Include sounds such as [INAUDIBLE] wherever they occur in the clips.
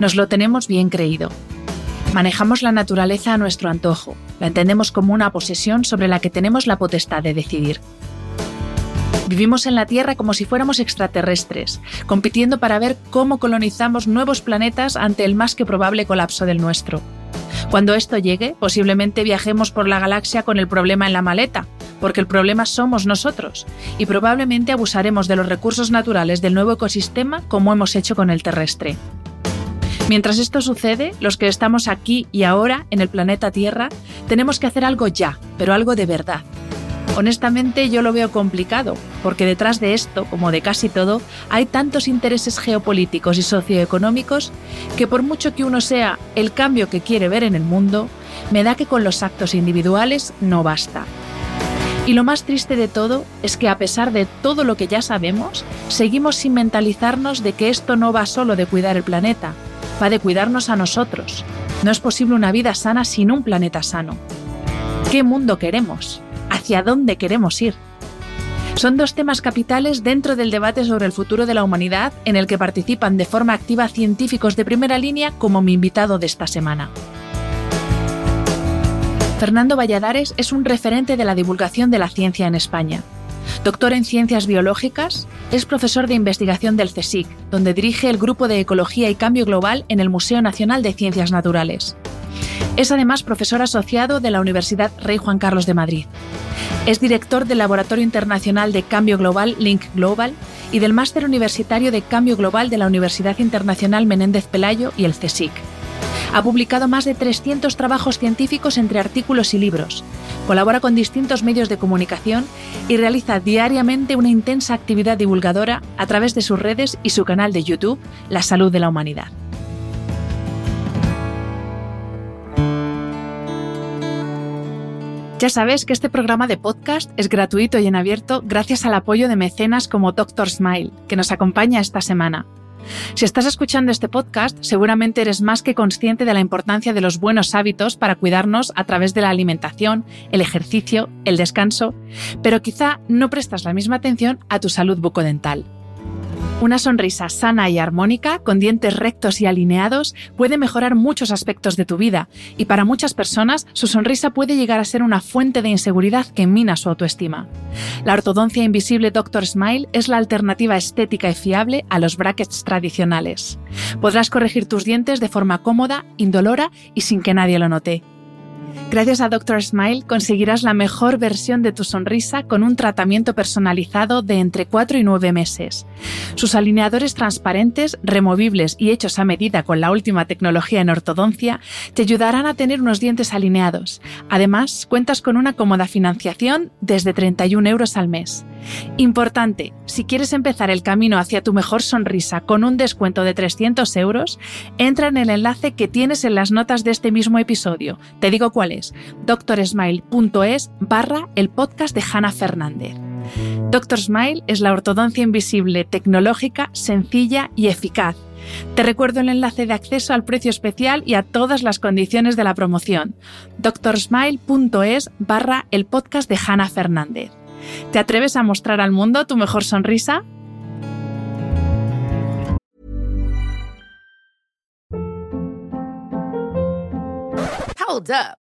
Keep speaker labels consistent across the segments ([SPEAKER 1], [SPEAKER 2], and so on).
[SPEAKER 1] nos lo tenemos bien creído. Manejamos la naturaleza a nuestro antojo, la entendemos como una posesión sobre la que tenemos la potestad de decidir. Vivimos en la Tierra como si fuéramos extraterrestres, compitiendo para ver cómo colonizamos nuevos planetas ante el más que probable colapso del nuestro. Cuando esto llegue, posiblemente viajemos por la galaxia con el problema en la maleta, porque el problema somos nosotros, y probablemente abusaremos de los recursos naturales del nuevo ecosistema como hemos hecho con el terrestre. Mientras esto sucede, los que estamos aquí y ahora en el planeta Tierra tenemos que hacer algo ya, pero algo de verdad. Honestamente yo lo veo complicado, porque detrás de esto, como de casi todo, hay tantos intereses geopolíticos y socioeconómicos que por mucho que uno sea el cambio que quiere ver en el mundo, me da que con los actos individuales no basta. Y lo más triste de todo es que a pesar de todo lo que ya sabemos, seguimos sin mentalizarnos de que esto no va solo de cuidar el planeta, va de cuidarnos a nosotros. No es posible una vida sana sin un planeta sano. ¿Qué mundo queremos? ¿Hacia dónde queremos ir? Son dos temas capitales dentro del debate sobre el futuro de la humanidad en el que participan de forma activa científicos de primera línea como mi invitado de esta semana. Fernando Valladares es un referente de la divulgación de la ciencia en España. Doctor en Ciencias Biológicas, es profesor de investigación del CSIC, donde dirige el Grupo de Ecología y Cambio Global en el Museo Nacional de Ciencias Naturales. Es además profesor asociado de la Universidad Rey Juan Carlos de Madrid. Es director del Laboratorio Internacional de Cambio Global Link Global y del Máster Universitario de Cambio Global de la Universidad Internacional Menéndez Pelayo y el CSIC. Ha publicado más de 300 trabajos científicos entre artículos y libros. Colabora con distintos medios de comunicación y realiza diariamente una intensa actividad divulgadora a través de sus redes y su canal de YouTube, La Salud de la Humanidad. Ya sabes que este programa de podcast es gratuito y en abierto gracias al apoyo de mecenas como Dr. Smile, que nos acompaña esta semana. Si estás escuchando este podcast, seguramente eres más que consciente de la importancia de los buenos hábitos para cuidarnos a través de la alimentación, el ejercicio, el descanso, pero quizá no prestas la misma atención a tu salud bucodental. Una sonrisa sana y armónica, con dientes rectos y alineados, puede mejorar muchos aspectos de tu vida, y para muchas personas su sonrisa puede llegar a ser una fuente de inseguridad que mina su autoestima. La ortodoncia invisible Dr. Smile es la alternativa estética y fiable a los brackets tradicionales. Podrás corregir tus dientes de forma cómoda, indolora y sin que nadie lo note. Gracias a Dr. Smile conseguirás la mejor versión de tu sonrisa con un tratamiento personalizado de entre 4 y 9 meses. Sus alineadores transparentes, removibles y hechos a medida con la última tecnología en ortodoncia te ayudarán a tener unos dientes alineados. Además, cuentas con una cómoda financiación desde 31 euros al mes. Importante, si quieres empezar el camino hacia tu mejor sonrisa con un descuento de 300 euros, entra en el enlace que tienes en las notas de este mismo episodio. Te digo cuál es, doctorsmile.es barra el podcast de Hanna Fernández. Dr. Smile es la ortodoncia invisible, tecnológica, sencilla y eficaz. Te recuerdo el enlace de acceso al precio especial y a todas las condiciones de la promoción. doctorsmile.es barra el podcast de Hanna Fernández. ¿Te atreves a mostrar al mundo tu mejor sonrisa?
[SPEAKER 2] Hold up.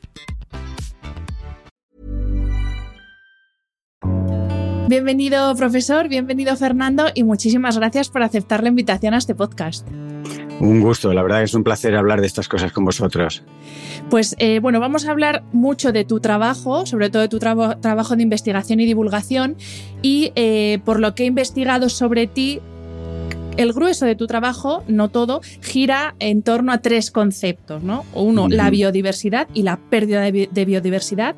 [SPEAKER 1] Bienvenido, profesor, bienvenido, Fernando, y muchísimas gracias por aceptar la invitación a este podcast.
[SPEAKER 3] Un gusto, la verdad es un placer hablar de estas cosas con vosotros.
[SPEAKER 1] Pues eh, bueno, vamos a hablar mucho de tu trabajo, sobre todo de tu trabajo de investigación y divulgación, y eh, por lo que he investigado sobre ti, el grueso de tu trabajo, no todo, gira en torno a tres conceptos, ¿no? Uno, la biodiversidad y la pérdida de biodiversidad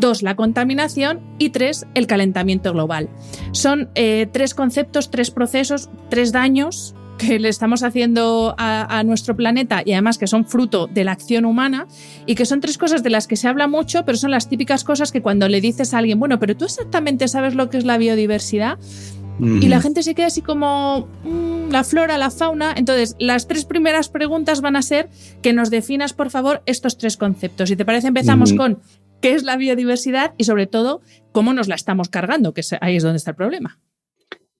[SPEAKER 1] dos, la contaminación y tres, el calentamiento global. Son eh, tres conceptos, tres procesos, tres daños que le estamos haciendo a, nuestro planeta y además que son fruto de la acción humana y que son tres cosas de las que se habla mucho, pero son las típicas cosas que cuando le dices a alguien, bueno, pero tú exactamente sabes lo que es la biodiversidad, y la gente se queda así como mm, la flora, la fauna. Entonces, las tres primeras preguntas van a ser que nos definas, por favor, estos tres conceptos. Si te parece, empezamos con qué es la biodiversidad y sobre todo cómo nos la estamos cargando, que ahí es donde está el problema.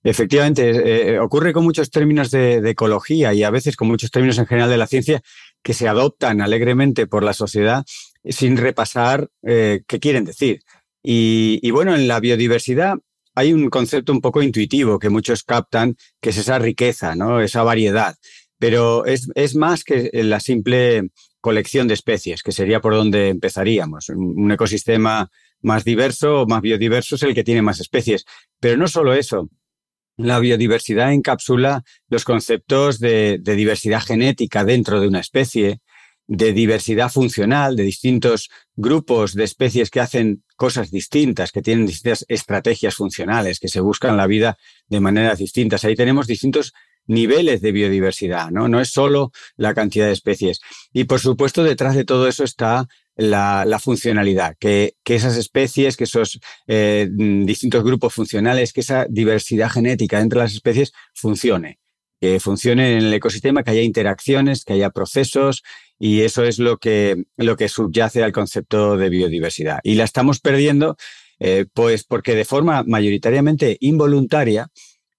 [SPEAKER 3] Efectivamente, eh, ocurre con muchos términos de, ecología y a veces con muchos términos en general de la ciencia que se adoptan alegremente por la sociedad sin repasar eh, qué quieren decir. Y, bueno, en la biodiversidad hay un concepto un poco intuitivo que muchos captan, que es esa riqueza, ¿no? esa variedad. Pero es más que la simple colección de especies, que sería por donde empezaríamos. Un ecosistema más diverso o más biodiverso es el que tiene más especies. Pero no solo eso. La biodiversidad encapsula los conceptos de, diversidad genética dentro de una especie, de diversidad funcional, de distintos grupos de especies que hacen cosas distintas, que tienen distintas estrategias funcionales, que se buscan la vida de maneras distintas. Ahí tenemos distintos niveles de biodiversidad, ¿no? No es solo la cantidad de especies. Y por supuesto, detrás de todo eso está la, funcionalidad, que, esas especies, que esos eh, distintos grupos funcionales, que esa diversidad genética entre las especies funcione, que funcione en el ecosistema, que haya interacciones, que haya procesos, y eso es lo que, lo que subyace al concepto de biodiversidad. Y la estamos perdiendo, eh, pues porque de forma mayoritariamente involuntaria,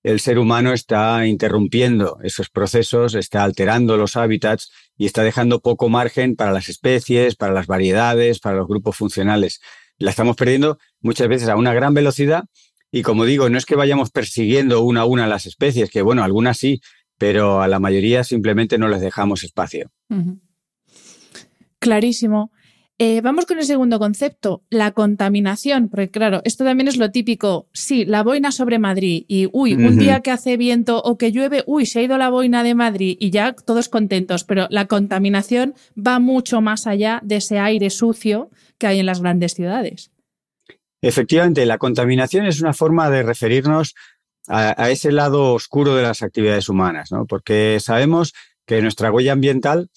[SPEAKER 3] el ser humano está interrumpiendo esos procesos, está alterando los hábitats y está dejando poco margen para las especies, para las variedades, para los grupos funcionales. La estamos perdiendo muchas veces a una gran velocidad y como digo, no es que vayamos persiguiendo una a una las especies, que bueno, algunas sí, pero a la mayoría simplemente no les dejamos espacio.
[SPEAKER 1] Clarísimo. Eh, vamos con el segundo concepto, la contaminación, porque claro, esto también es lo típico, sí, la boina sobre Madrid y, uy, un día que hace viento o que llueve, uy, se ha ido la boina de Madrid y ya todos contentos, pero la contaminación va mucho más allá de ese aire sucio que hay en las grandes ciudades.
[SPEAKER 3] Efectivamente, la contaminación es una forma de referirnos a, a ese lado oscuro de las actividades humanas, ¿no? porque sabemos que nuestra huella ambiental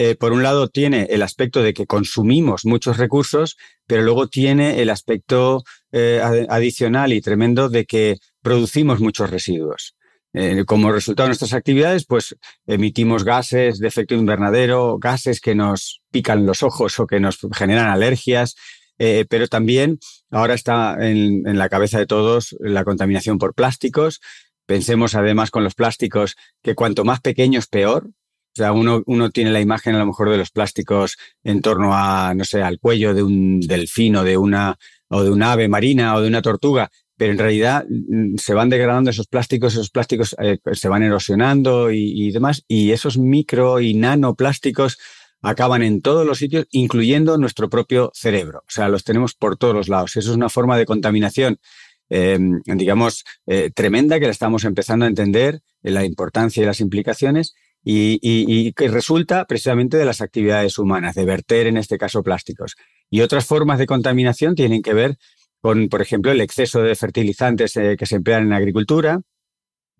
[SPEAKER 3] eh, por un lado, tiene el aspecto de que consumimos muchos recursos, pero luego tiene el aspecto eh, adicional y tremendo de que producimos muchos residuos. Eh, como resultado de nuestras actividades, pues emitimos gases de efecto invernadero, gases que nos pican los ojos o que nos generan alergias, pero también ahora está en, en la cabeza de todos la contaminación por plásticos. Pensemos además con los plásticos que cuanto más pequeños peor, o sea, uno, uno, tiene la imagen a lo mejor de los plásticos en torno a, no sé, al cuello de un delfino, de una, o de una ave marina o de una tortuga, pero en realidad mm, se van degradando esos plásticos, esos plásticos eh, se van erosionando y, demás, y esos micro y nanoplásticos acaban en todos los sitios, incluyendo nuestro propio cerebro. O sea, los tenemos por todos los lados. Eso es una forma de contaminación, eh, digamos, eh, tremenda que la estamos empezando a entender, la importancia y las implicaciones y, que resulta precisamente de las actividades humanas, de verter en este caso plásticos. Y otras formas de contaminación tienen que ver con, por ejemplo, el exceso de fertilizantes eh, que se emplean en la agricultura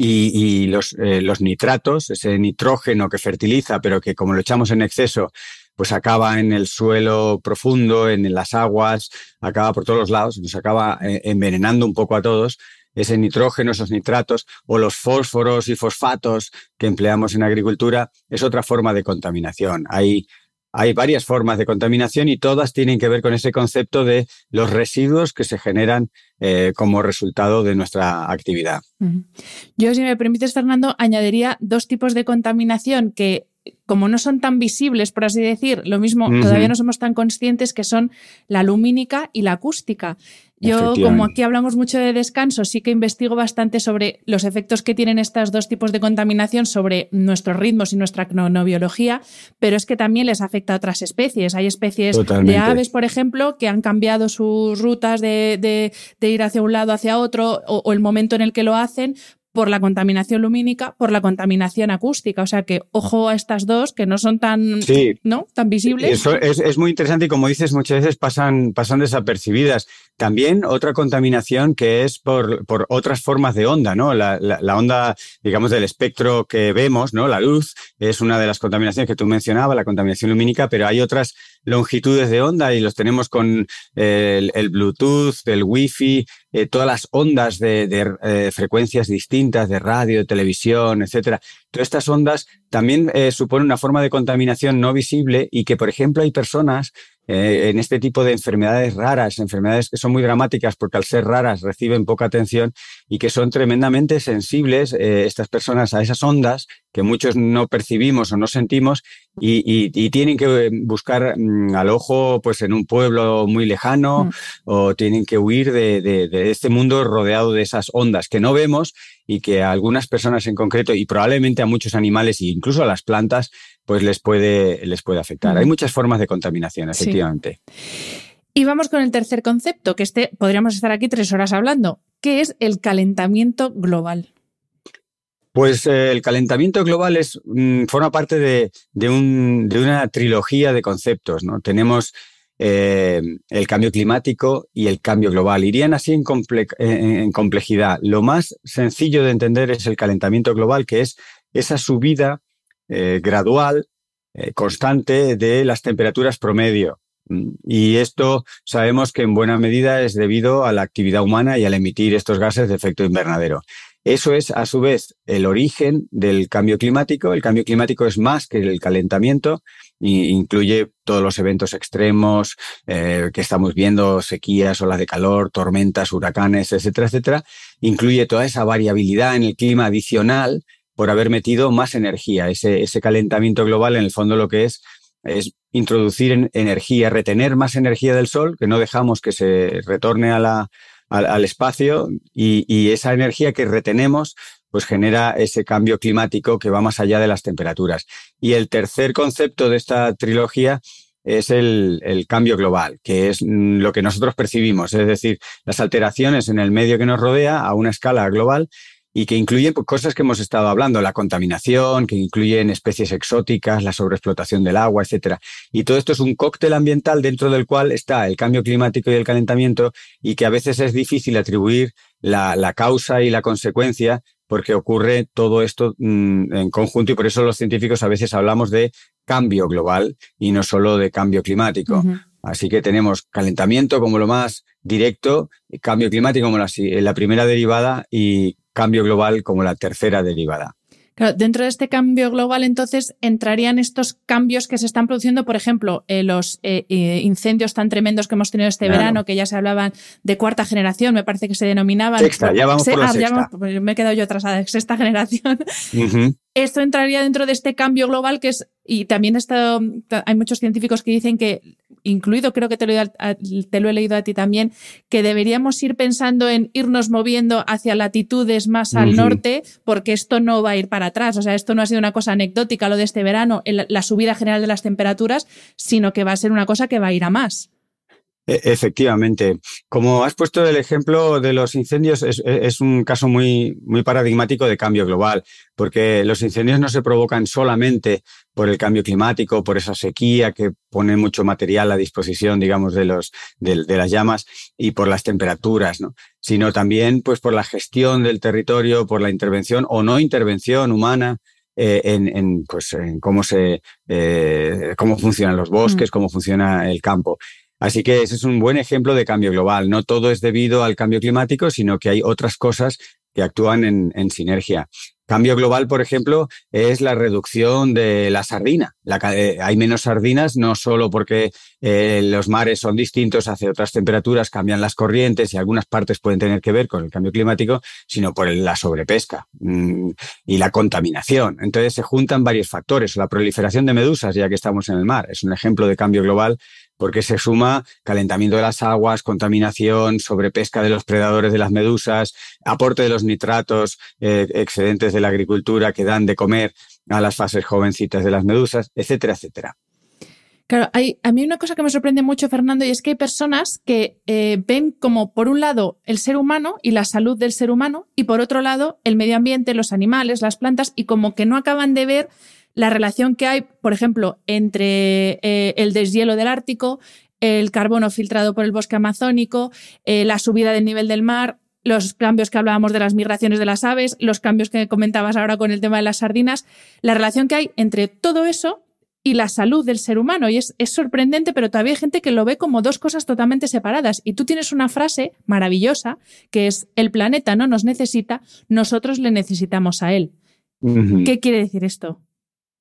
[SPEAKER 3] y, los, eh, los nitratos, ese nitrógeno que fertiliza, pero que como lo echamos en exceso, pues acaba en el suelo profundo, en las aguas, acaba por todos los lados, nos acaba eh, envenenando un poco a todos ese nitrógeno, esos nitratos, o los fósforos y fosfatos que empleamos en agricultura, es otra forma de contaminación. Hay, hay varias formas de contaminación y todas tienen que ver con ese concepto de los residuos que se generan eh, como resultado de nuestra actividad.
[SPEAKER 1] Yo, si me permites, Fernando, añadiría dos tipos de contaminación que como no son tan visibles, por así decir, lo mismo, todavía no somos tan conscientes que son la lumínica y la acústica. Yo, como aquí hablamos mucho de descanso, sí que investigo bastante sobre los efectos que tienen estos dos tipos de contaminación sobre nuestros ritmos y nuestra cronobiología, pero es que también les afecta a otras especies. Hay especies de aves, por ejemplo, que han cambiado sus rutas de, ir hacia un lado, hacia otro, o, el momento en el que lo hacen, por la contaminación lumínica, por la contaminación acústica. O sea que ojo a estas dos que no son tan, ¿no? tan visibles.
[SPEAKER 3] Eso es, muy interesante y como dices, muchas veces pasan, pasan desapercibidas. También otra contaminación que es por, por otras formas de onda, ¿no? La, la, onda, digamos, del espectro que vemos, ¿no? La luz es una de las contaminaciones que tú mencionabas, la contaminación lumínica, pero hay otras longitudes de onda y los tenemos con el, Bluetooth, el Wi-Fi, eh, todas las ondas de, eh, frecuencias distintas de radio, televisión, etcétera. Todas estas ondas también eh, suponen una forma de contaminación no visible y que, por ejemplo, hay personas eh, en este tipo de enfermedades raras, enfermedades que son muy dramáticas porque al ser raras reciben poca atención y que son tremendamente sensibles eh, estas personas a esas ondas que muchos no percibimos o no sentimos y, tienen que buscar mm, al ojo pues en un pueblo muy lejano mm. o tienen que huir de, de este mundo rodeado de esas ondas que no vemos y que a algunas personas en concreto y probablemente a muchos animales e incluso a las plantas pues les puede, les puede afectar. Hay muchas formas de contaminación, efectivamente.
[SPEAKER 1] Y vamos con el tercer concepto, que este podríamos estar aquí tres horas hablando, que es el calentamiento global.
[SPEAKER 3] Pues eh, el calentamiento global es, mm, forma parte de, una trilogía de conceptos. ¿no? Tenemos eh, el cambio climático y el cambio global. Irían así en, complejidad. Lo más sencillo de entender es el calentamiento global, que es esa subida eh, gradual, constante de las temperaturas promedio. Y esto sabemos que en buena medida es debido a la actividad humana y al emitir estos gases de efecto invernadero. Eso es, a su vez, el origen del cambio climático. El cambio climático es más que el calentamiento e incluye todos los eventos extremos eh, que estamos viendo, sequías, olas de calor, tormentas, huracanes, etcétera, etcétera. Incluye toda esa variabilidad en el clima adicional por haber metido más energía. Ese calentamiento global, en el fondo, lo que es es introducir energía, retener más energía del Sol, que no dejamos que se retorne a la, al, espacio y, y, esa energía que retenemos pues genera ese cambio climático que va más allá de las temperaturas. Y el tercer concepto de esta trilogía es el, el, cambio global, que es mm, lo que nosotros percibimos, es decir, las alteraciones en el medio que nos rodea a una escala global y que incluyen pues, cosas que hemos estado hablando, la contaminación, que incluyen especies exóticas, la sobreexplotación del agua, etcétera. Y todo esto es un cóctel ambiental dentro del cual está el cambio climático y el calentamiento y que a veces es difícil atribuir la, la causa y la consecuencia porque ocurre todo esto mm, en conjunto y por eso los científicos a veces hablamos de cambio global y no solo de cambio climático. Así que tenemos calentamiento como lo más directo, cambio climático como la, la primera derivada y cambio global como la tercera derivada.
[SPEAKER 1] dentro de este cambio global, entonces, entrarían estos cambios que se están produciendo, por ejemplo, eh, los eh, eh, incendios tan tremendos que hemos tenido este verano, que ya se hablaban de cuarta generación, me parece que se denominaban.
[SPEAKER 3] Sexta, ya vamos por la
[SPEAKER 1] ah, pues me he quedado yo atrasada, sexta generación. Esto entraría dentro de este cambio global que es, y también esto, hay muchos científicos que dicen que incluido, creo que te lo, he leído a ti también, que deberíamos ir pensando en irnos moviendo hacia latitudes más al norte, porque esto no va a ir para atrás. O sea, esto no ha sido una cosa anecdótica lo de este verano, la subida general de las temperaturas, sino que va a ser una cosa que va a ir a más.
[SPEAKER 3] E, efectivamente. Como has puesto el ejemplo de los incendios, es, un caso muy, muy paradigmático de cambio global, porque los incendios no se provocan solamente por el cambio climático, por esa sequía que pone mucho material a disposición, digamos, de, los, de, las llamas y por las temperaturas, ¿no? sino también pues, por la gestión del territorio, por la intervención o no intervención humana eh, en, pues, en cómo, se, eh, cómo funcionan los bosques, mm. cómo funciona el campo. Así que ese es un buen ejemplo de cambio global. No todo es debido al cambio climático, sino que hay otras cosas que actúan en, sinergia. Cambio global, por ejemplo, es la reducción de la sardina. Eh, hay menos sardinas no solo porque eh, los mares son distintos hace otras temperaturas, cambian las corrientes y algunas partes pueden tener que ver con el cambio climático, sino por la sobrepesca mm, y la contaminación. Entonces se juntan varios factores. La proliferación de medusas, ya que estamos en el mar, es un ejemplo de cambio global porque se suma calentamiento de las aguas, contaminación, sobrepesca de los predadores de las medusas, aporte de los nitratos eh, excedentes de la agricultura que dan de comer a las fases jovencitas de las medusas, etcétera, etcétera.
[SPEAKER 1] Claro, hay, a mí una cosa que me sorprende mucho, Fernando, y es que hay personas que eh, ven como, por un lado, el ser humano y la salud del ser humano, y por otro lado, el medio ambiente, los animales, las plantas, y como que no acaban de ver la relación que hay, por ejemplo, entre eh, el deshielo del Ártico, el carbono filtrado por el bosque amazónico, eh, la subida del nivel del mar, los cambios que hablábamos de las migraciones de las aves, los cambios que comentabas ahora con el tema de las sardinas, la relación que hay entre todo eso y la salud del ser humano. Y es, es, sorprendente, pero todavía hay gente que lo ve como dos cosas totalmente separadas. Y tú tienes una frase maravillosa que es, el planeta no nos necesita, nosotros le necesitamos a él. ¿Qué quiere decir esto?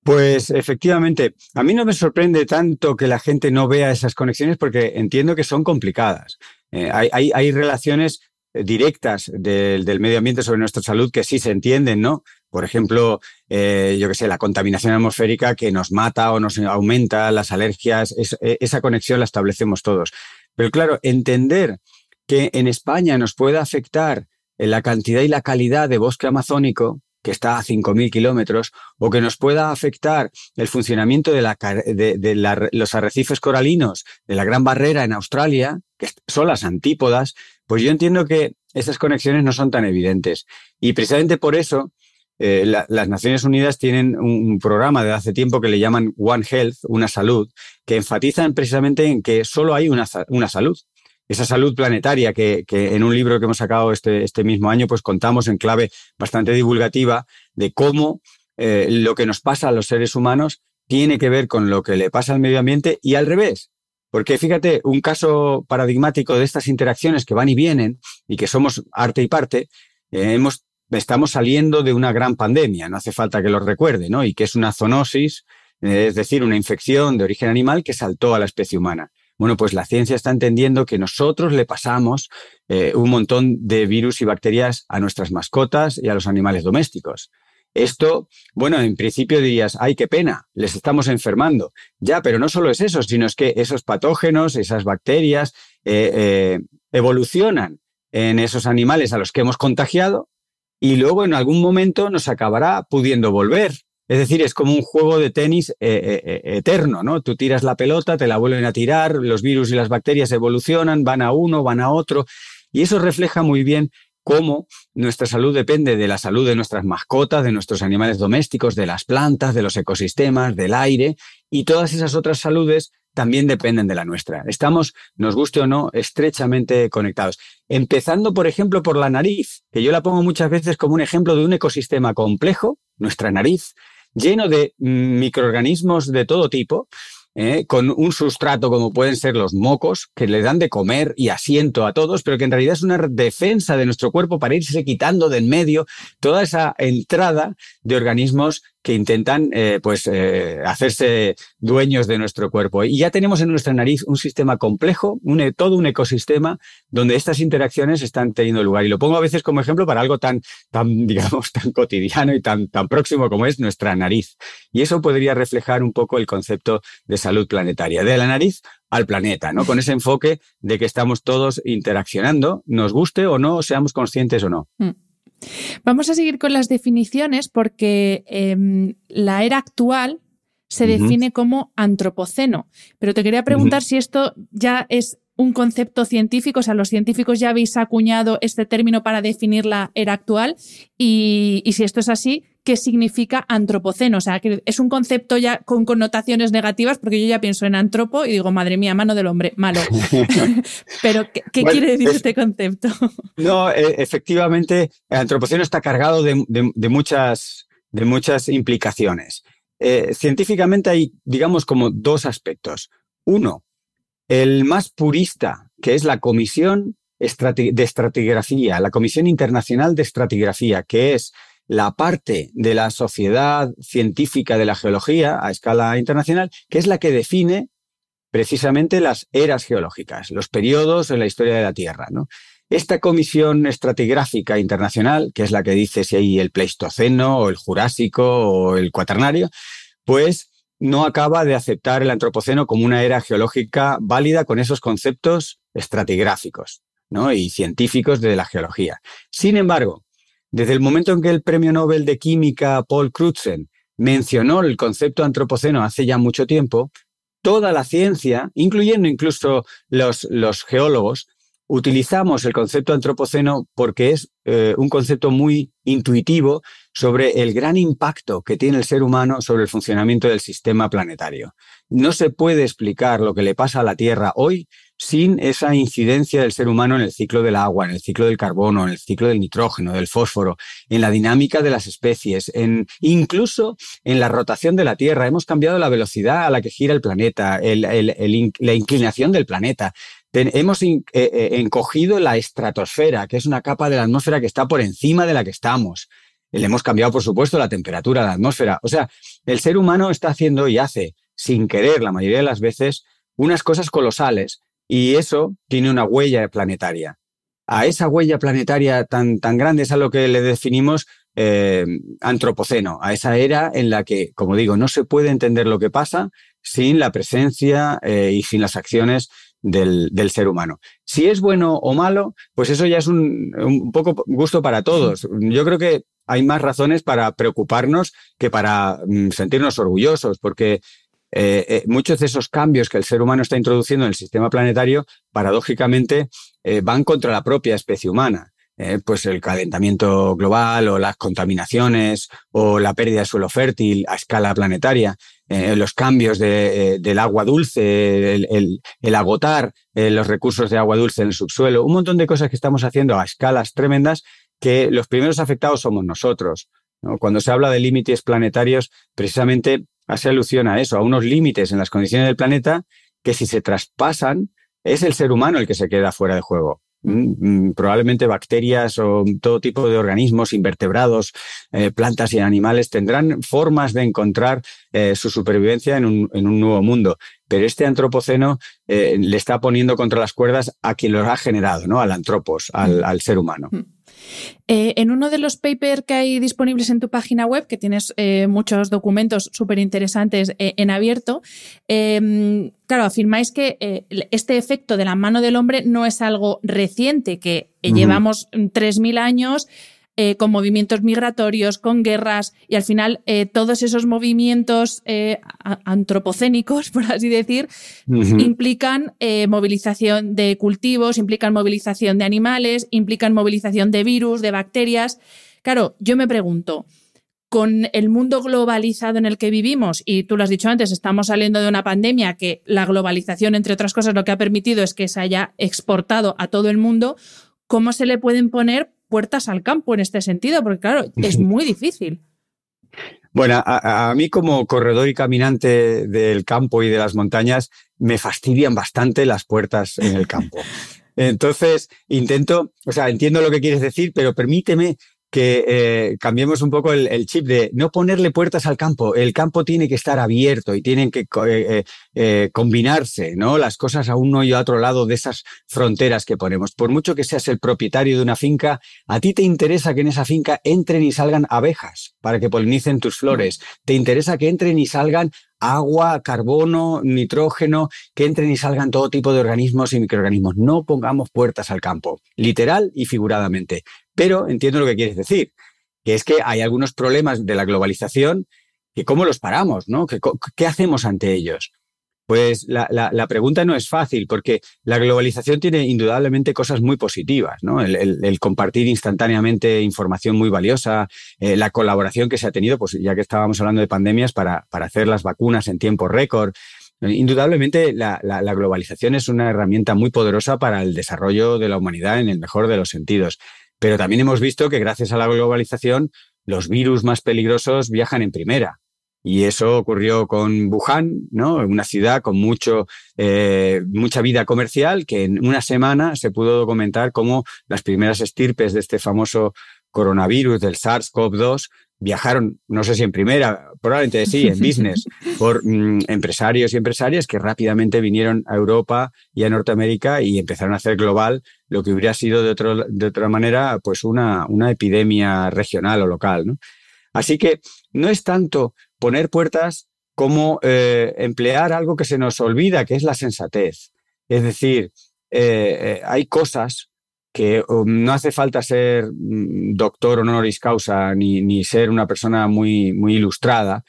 [SPEAKER 3] Pues efectivamente, a mí no me sorprende tanto que la gente no vea esas conexiones porque entiendo que son complicadas. Eh, hay, relaciones directas del, medio ambiente sobre nuestra salud que sí se entienden, ¿no? Por ejemplo, eh, yo qué sé, la contaminación atmosférica que nos mata o nos aumenta, las alergias, e, esa conexión la establecemos todos. Pero claro, entender que en España nos puede afectar la cantidad y la calidad de bosque amazónico, que está a 5.000 kilómetros, o que nos pueda afectar el funcionamiento de, los arrecifes coralinos de la Gran Barrera en Australia, que son las antípodas, pues yo entiendo que esas conexiones no son tan evidentes. Y precisamente por eso eh, las Naciones Unidas tienen un, programa de hace tiempo que le llaman One Health, una salud, que enfatizan precisamente en que solo hay una, una salud esa salud planetaria que, en un libro que hemos sacado este, este mismo año, pues contamos en clave bastante divulgativa de cómo eh, lo que nos pasa a los seres humanos tiene que ver con lo que le pasa al medio ambiente y al revés. Porque fíjate, un caso paradigmático de estas interacciones que van y vienen y que somos arte y parte, eh, hemos, estamos saliendo de una gran pandemia, no hace falta que lo recuerde, ¿no? Y que es una zoonosis, eh, es decir, una infección de origen animal que saltó a la especie humana. Bueno, pues la ciencia está entendiendo que nosotros le pasamos eh, un montón de virus y bacterias a nuestras mascotas y a los animales domésticos. Esto, bueno, en principio dirías, ay, qué pena, les estamos enfermando. Ya, pero no solo es eso, sino es que esos patógenos, esas bacterias, eh, eh, evolucionan en esos animales a los que hemos contagiado y luego en algún momento nos acabará pudiendo volver. Es decir, es como un juego de tenis eh, eh, eh, eterno, ¿no? Tú tiras la pelota, te la vuelven a tirar, los virus y las bacterias evolucionan, van a uno, van a otro, y eso refleja muy bien cómo nuestra salud depende de la salud de nuestras mascotas, de nuestros animales domésticos, de las plantas, de los ecosistemas, del aire, y todas esas otras saludes también dependen de la nuestra. Estamos, nos guste o no, estrechamente conectados. Empezando, por ejemplo, por la nariz, que yo la pongo muchas veces como un ejemplo de un ecosistema complejo, nuestra nariz, lleno de microorganismos de todo tipo, ¿eh? con un sustrato como pueden ser los mocos, que le dan de comer y asiento a todos, pero que en realidad es una defensa de nuestro cuerpo para irse quitando de en medio toda esa entrada de organismos que intentan eh, pues, eh, hacerse dueños de nuestro cuerpo. Y ya tenemos en nuestra nariz un sistema complejo, un, todo un ecosistema donde estas interacciones están teniendo lugar. Y lo pongo a veces como ejemplo para algo tan, tan [LAUGHS] digamos, tan cotidiano y tan, tan próximo como es nuestra nariz. Y eso podría reflejar un poco el concepto de salud planetaria, de la nariz al planeta, ¿no? Con ese enfoque de que estamos todos interaccionando, nos guste o no, seamos conscientes o no. Mm.
[SPEAKER 1] Vamos a seguir con las definiciones porque em, la era actual se define como antropoceno. Pero te quería preguntar si esto ya es un concepto científico, o sea, los científicos ya habéis acuñado este término para definir la era actual y, si esto es así, ¿qué significa antropoceno? O sea, que es un concepto ya con connotaciones negativas porque yo ya pienso en antropo y digo, madre mía, mano del hombre, malo. [LAUGHS] [LAUGHS] Pero, ¿qué, quiere decir este concepto? [LAUGHS]
[SPEAKER 3] no, e, efectivamente, el antropoceno está cargado de, muchas, de muchas implicaciones. Eh, científicamente hay, digamos, como dos aspectos. Uno, el más purista, que es la Comisión de Estratigrafía, la Comisión Internacional de Estratigrafía, que es la parte de la sociedad científica de la geología a escala internacional, que es la que define precisamente las eras geológicas, los periodos en la historia de la Tierra. Esta comisión estratigráfica internacional, que es la que dice si hay el Pleistoceno o el Jurásico o el Cuaternario, pues no acaba de aceptar el Antropoceno como una era geológica válida con esos conceptos estratigráficos ¿no? y científicos de la geología. Sin embargo, desde el momento en que el premio Nobel de Química Paul Crutzen mencionó el concepto antropoceno hace ya mucho tiempo, toda la ciencia, incluyendo incluso los, geólogos, utilizamos el concepto antropoceno porque es eh, un concepto muy intuitivo sobre el gran impacto que tiene el ser humano sobre el funcionamiento del sistema planetario. No se puede explicar lo que le pasa a la Tierra hoy sin esa incidencia del ser humano en el ciclo del agua, en el ciclo del carbono, en el ciclo del nitrógeno, del fósforo, en la dinámica de las especies, en incluso en la rotación de la Tierra. Hemos cambiado la velocidad a la que gira el planeta, la inclinación del planeta hemos eh, eh, encogido la estratosfera, que es una capa de la atmósfera que está por encima de la que estamos. Le hemos cambiado, por supuesto, la temperatura de la atmósfera. O sea, el ser humano está haciendo y hace, sin querer la mayoría de las veces, unas cosas colosales y eso tiene una huella planetaria. A esa huella planetaria tan, tan grande es a lo que le definimos eh, antropoceno, a esa era en la que, como digo, no se puede entender lo que pasa sin la presencia y sin las acciones del, ser humano. Si es bueno o malo, pues eso ya es un, poco gusto para todos. Yo creo que hay más razones para preocuparnos que para mm, sentirnos orgullosos, porque eh, eh, muchos de esos cambios que el ser humano está introduciendo en el sistema planetario, paradójicamente, eh, van contra la propia especie humana. pues el calentamiento global o las contaminaciones o la pérdida de suelo fértil a escala planetaria. Los cambios eh, del agua dulce, el, agotar los recursos de agua dulce en el subsuelo, un montón de cosas que estamos haciendo a escalas tremendas que los primeros afectados somos nosotros. Cuando se habla de límites planetarios, precisamente hace alusión a eso, a unos límites en las condiciones del planeta que si se traspasan, es el ser humano el que se queda fuera de juego. Mm, mm, probablemente bacterias o todo tipo de organismos, invertebrados, eh, plantas y animales tendrán formas de encontrar eh, su supervivencia en un, nuevo mundo. Pero este antropoceno eh, le está poniendo contra las cuerdas a quien lo ha generado, ¿no? Al antropos, al, al ser humano.
[SPEAKER 1] Eh, en uno de los papers que hay disponibles en tu página web, que tienes eh, muchos documentos súper interesantes eh, en abierto, em, claro, afirmáis que este efecto de la mano del hombre no es algo reciente, que llevamos 3.000 años eh, con movimientos migratorios, con guerras, y al final eh, todos esos movimientos eh, antropocénicos, [LAUGHS] por así decir, implican movilización de cultivos, implican movilización de animales, implican movilización de virus, de bacterias. Claro, yo me pregunto, con el mundo globalizado en el que vivimos, y tú lo has dicho antes, estamos saliendo de una pandemia que la globalización, entre otras cosas, lo que ha permitido es que se haya exportado a todo el mundo, ¿cómo se le pueden poner puertas al campo en este sentido, porque claro, es muy difícil.
[SPEAKER 3] Bueno, a, mí como corredor y caminante del campo y de las montañas me fastidian bastante las puertas en el campo. [LAUGHS] Entonces, intento, o sea, entiendo lo que quieres decir, pero permíteme que eh, cambiemos un poco el, chip de no ponerle puertas al campo. El campo tiene que estar abierto y tienen que eh, eh, combinarse, ¿no? Las cosas a uno y a otro lado de esas fronteras que ponemos. Por mucho que seas el propietario de una finca, a ti te interesa que en esa finca entren y salgan abejas para que polinicen tus flores. Te interesa que entren y salgan agua, carbono, nitrógeno, que entren y salgan todo tipo de organismos y microorganismos. No pongamos puertas al campo, literal y figuradamente. Pero entiendo lo que quieres decir, que es que hay algunos problemas de la globalización que cómo los paramos, ¿no? ¿Qué, hacemos ante ellos? Pues la, pregunta no es fácil, porque la globalización tiene indudablemente cosas muy positivas, ¿no? El, compartir instantáneamente información muy valiosa, eh, la colaboración que se ha tenido, pues ya que estábamos hablando de pandemias, para, para hacer las vacunas en tiempo récord. Indudablemente, la, la, globalización es una herramienta muy poderosa para el desarrollo de la humanidad en el mejor de los sentidos. Pero también hemos visto que gracias a la globalización, los virus más peligrosos viajan en primera. Y eso ocurrió con Wuhan, ¿no? Una ciudad con mucho, eh, mucha vida comercial, que en una semana se pudo documentar cómo las primeras estirpes de este famoso coronavirus, del SARS-CoV-2, viajaron, no sé si en primera, probablemente sí, en business, [LAUGHS] por mm, empresarios y empresarias que rápidamente vinieron a Europa y a Norteamérica y empezaron a hacer global lo que hubiera sido de, otro, de otra manera, pues una, una epidemia regional o local. ¿no? Así que no es tanto poner puertas como eh, emplear algo que se nos olvida, que es la sensatez. Es decir, eh, eh, hay cosas que um, no hace falta ser mm, doctor honoris causa ni, ni ser una persona muy, muy ilustrada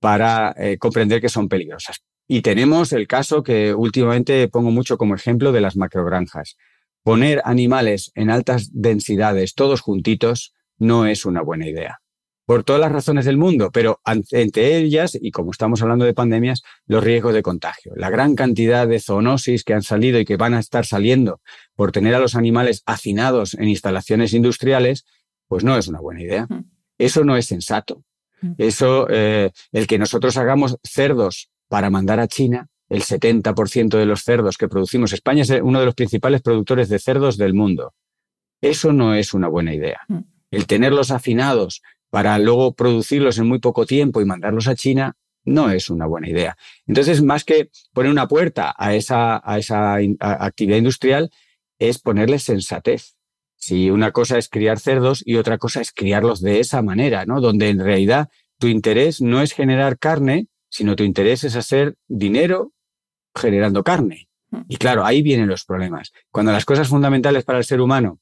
[SPEAKER 3] para comprender que son peligrosas. Y tenemos el caso que últimamente pongo mucho como ejemplo de las macrogranjas. Poner animales en altas densidades, todos juntitos, no es una buena idea por todas las razones del mundo, pero entre ellas, y como estamos hablando de pandemias, los riesgos de contagio. La gran cantidad de zoonosis que han salido y que van a estar saliendo por tener a los animales hacinados en instalaciones industriales, pues no es una buena idea. Eso no es sensato. Eso, eh, el que nosotros hagamos cerdos para mandar a China, el 70% de los cerdos que producimos, España es uno de los principales productores de cerdos del mundo. Eso no es una buena idea. El tenerlos afinados para luego producirlos en muy poco tiempo y mandarlos a China, no es una buena idea. Entonces, más que poner una puerta a esa, a esa actividad industrial, es ponerle sensatez. Si una cosa es criar cerdos y otra cosa es criarlos de esa manera, ¿no? Donde en realidad tu interés no es generar carne, sino tu interés es hacer dinero generando carne. Mm. Y claro, ahí vienen los problemas. Cuando las cosas fundamentales para el ser humano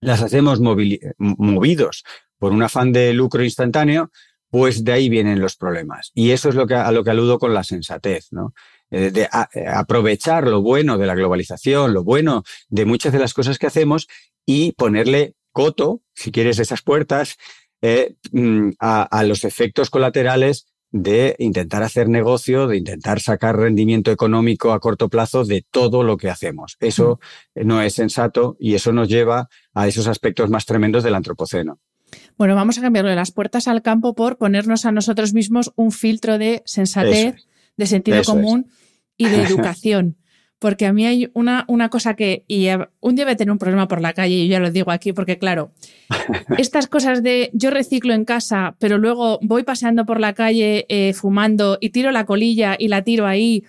[SPEAKER 3] las hacemos movidos por un afán de lucro instantáneo, pues de ahí vienen los problemas. Y eso es lo que, a lo que aludo con la sensatez, ¿no? Eh, de eh, aprovechar lo bueno de la globalización, lo bueno de muchas de las cosas que hacemos y ponerle coto, si quieres, esas puertas eh, mm, a, los efectos colaterales de intentar hacer negocio, de intentar sacar rendimiento económico a corto plazo de todo lo que hacemos. Eso mm. no es sensato y eso nos lleva a esos aspectos más tremendos del antropoceno.
[SPEAKER 1] Bueno, vamos a cambiarle las puertas al campo por ponernos a nosotros mismos un filtro de sensatez, de sentido común y de [LAUGHS] educación. Porque a mí hay una, una cosa que, y un día voy a tener un problema por la calle, y yo ya lo digo aquí, porque claro, [LAUGHS] estas cosas de yo reciclo en casa, pero luego voy paseando por la calle eh, fumando y tiro la colilla y la tiro ahí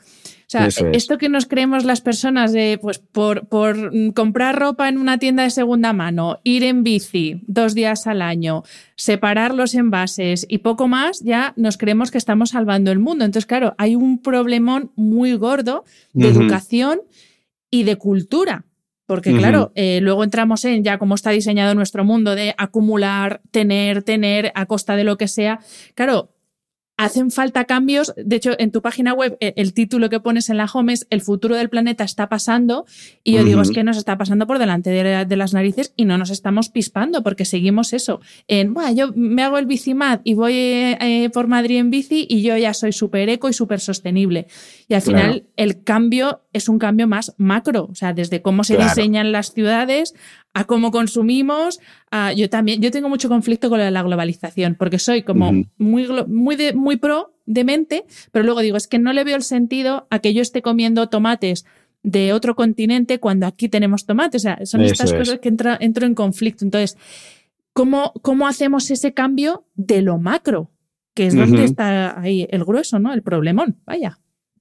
[SPEAKER 1] o sea, esto que nos creemos las personas de, pues, por, por comprar ropa en una tienda de segunda mano, ir en bici dos días al año, separar los envases y poco más, ya nos creemos que estamos salvando el mundo. Entonces, claro, hay un problemón muy gordo de educación y de cultura. Porque, claro, eh, luego entramos en ya cómo está diseñado nuestro mundo de acumular, tener, tener a costa de lo que sea. Claro, hacen falta cambios. De hecho, en tu página web, eh, el título que pones en la home es El futuro del planeta está pasando. Y yo digo, es que nos está pasando por delante de, las narices y no nos estamos pispando porque seguimos eso. En, bueno, yo me hago el bicimad y voy eh, por Madrid en bici y yo ya soy súper eco y súper sostenible. Y al final, el cambio es un cambio más macro. O sea, desde cómo se diseñan las ciudades a cómo consumimos. yo también, yo tengo mucho conflicto con la globalización, porque soy como muy, muy, muy pro de mente, pero luego digo, es que no le veo el sentido a que yo esté comiendo tomates de otro continente cuando aquí tenemos tomates. O sea, son estas cosas que entra, entro en conflicto. Entonces, ¿cómo, ¿cómo hacemos ese cambio de lo macro? Que es donde está ahí el grueso, ¿no? El problemón, vaya.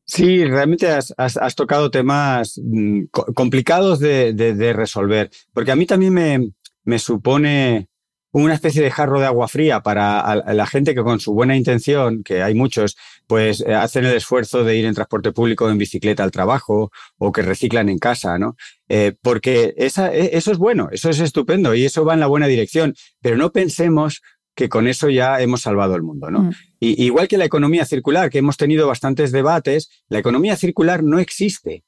[SPEAKER 3] Sí, realmente has, tocado temas mm, complicados de, resolver, porque a mí también me, supone una especie de jarro de agua fría para la gente que con su buena intención, que hay muchos, pues eh, hacen el esfuerzo de ir en transporte público en bicicleta al trabajo o que reciclan en casa, ¿no? Eh, porque esa, e, eso es bueno, eso es estupendo y eso va en la buena dirección, pero no pensemos que con eso ya hemos salvado el mundo, ¿no?
[SPEAKER 1] Mm.
[SPEAKER 3] Y, igual que la economía circular, que hemos tenido bastantes debates, la economía circular no existe,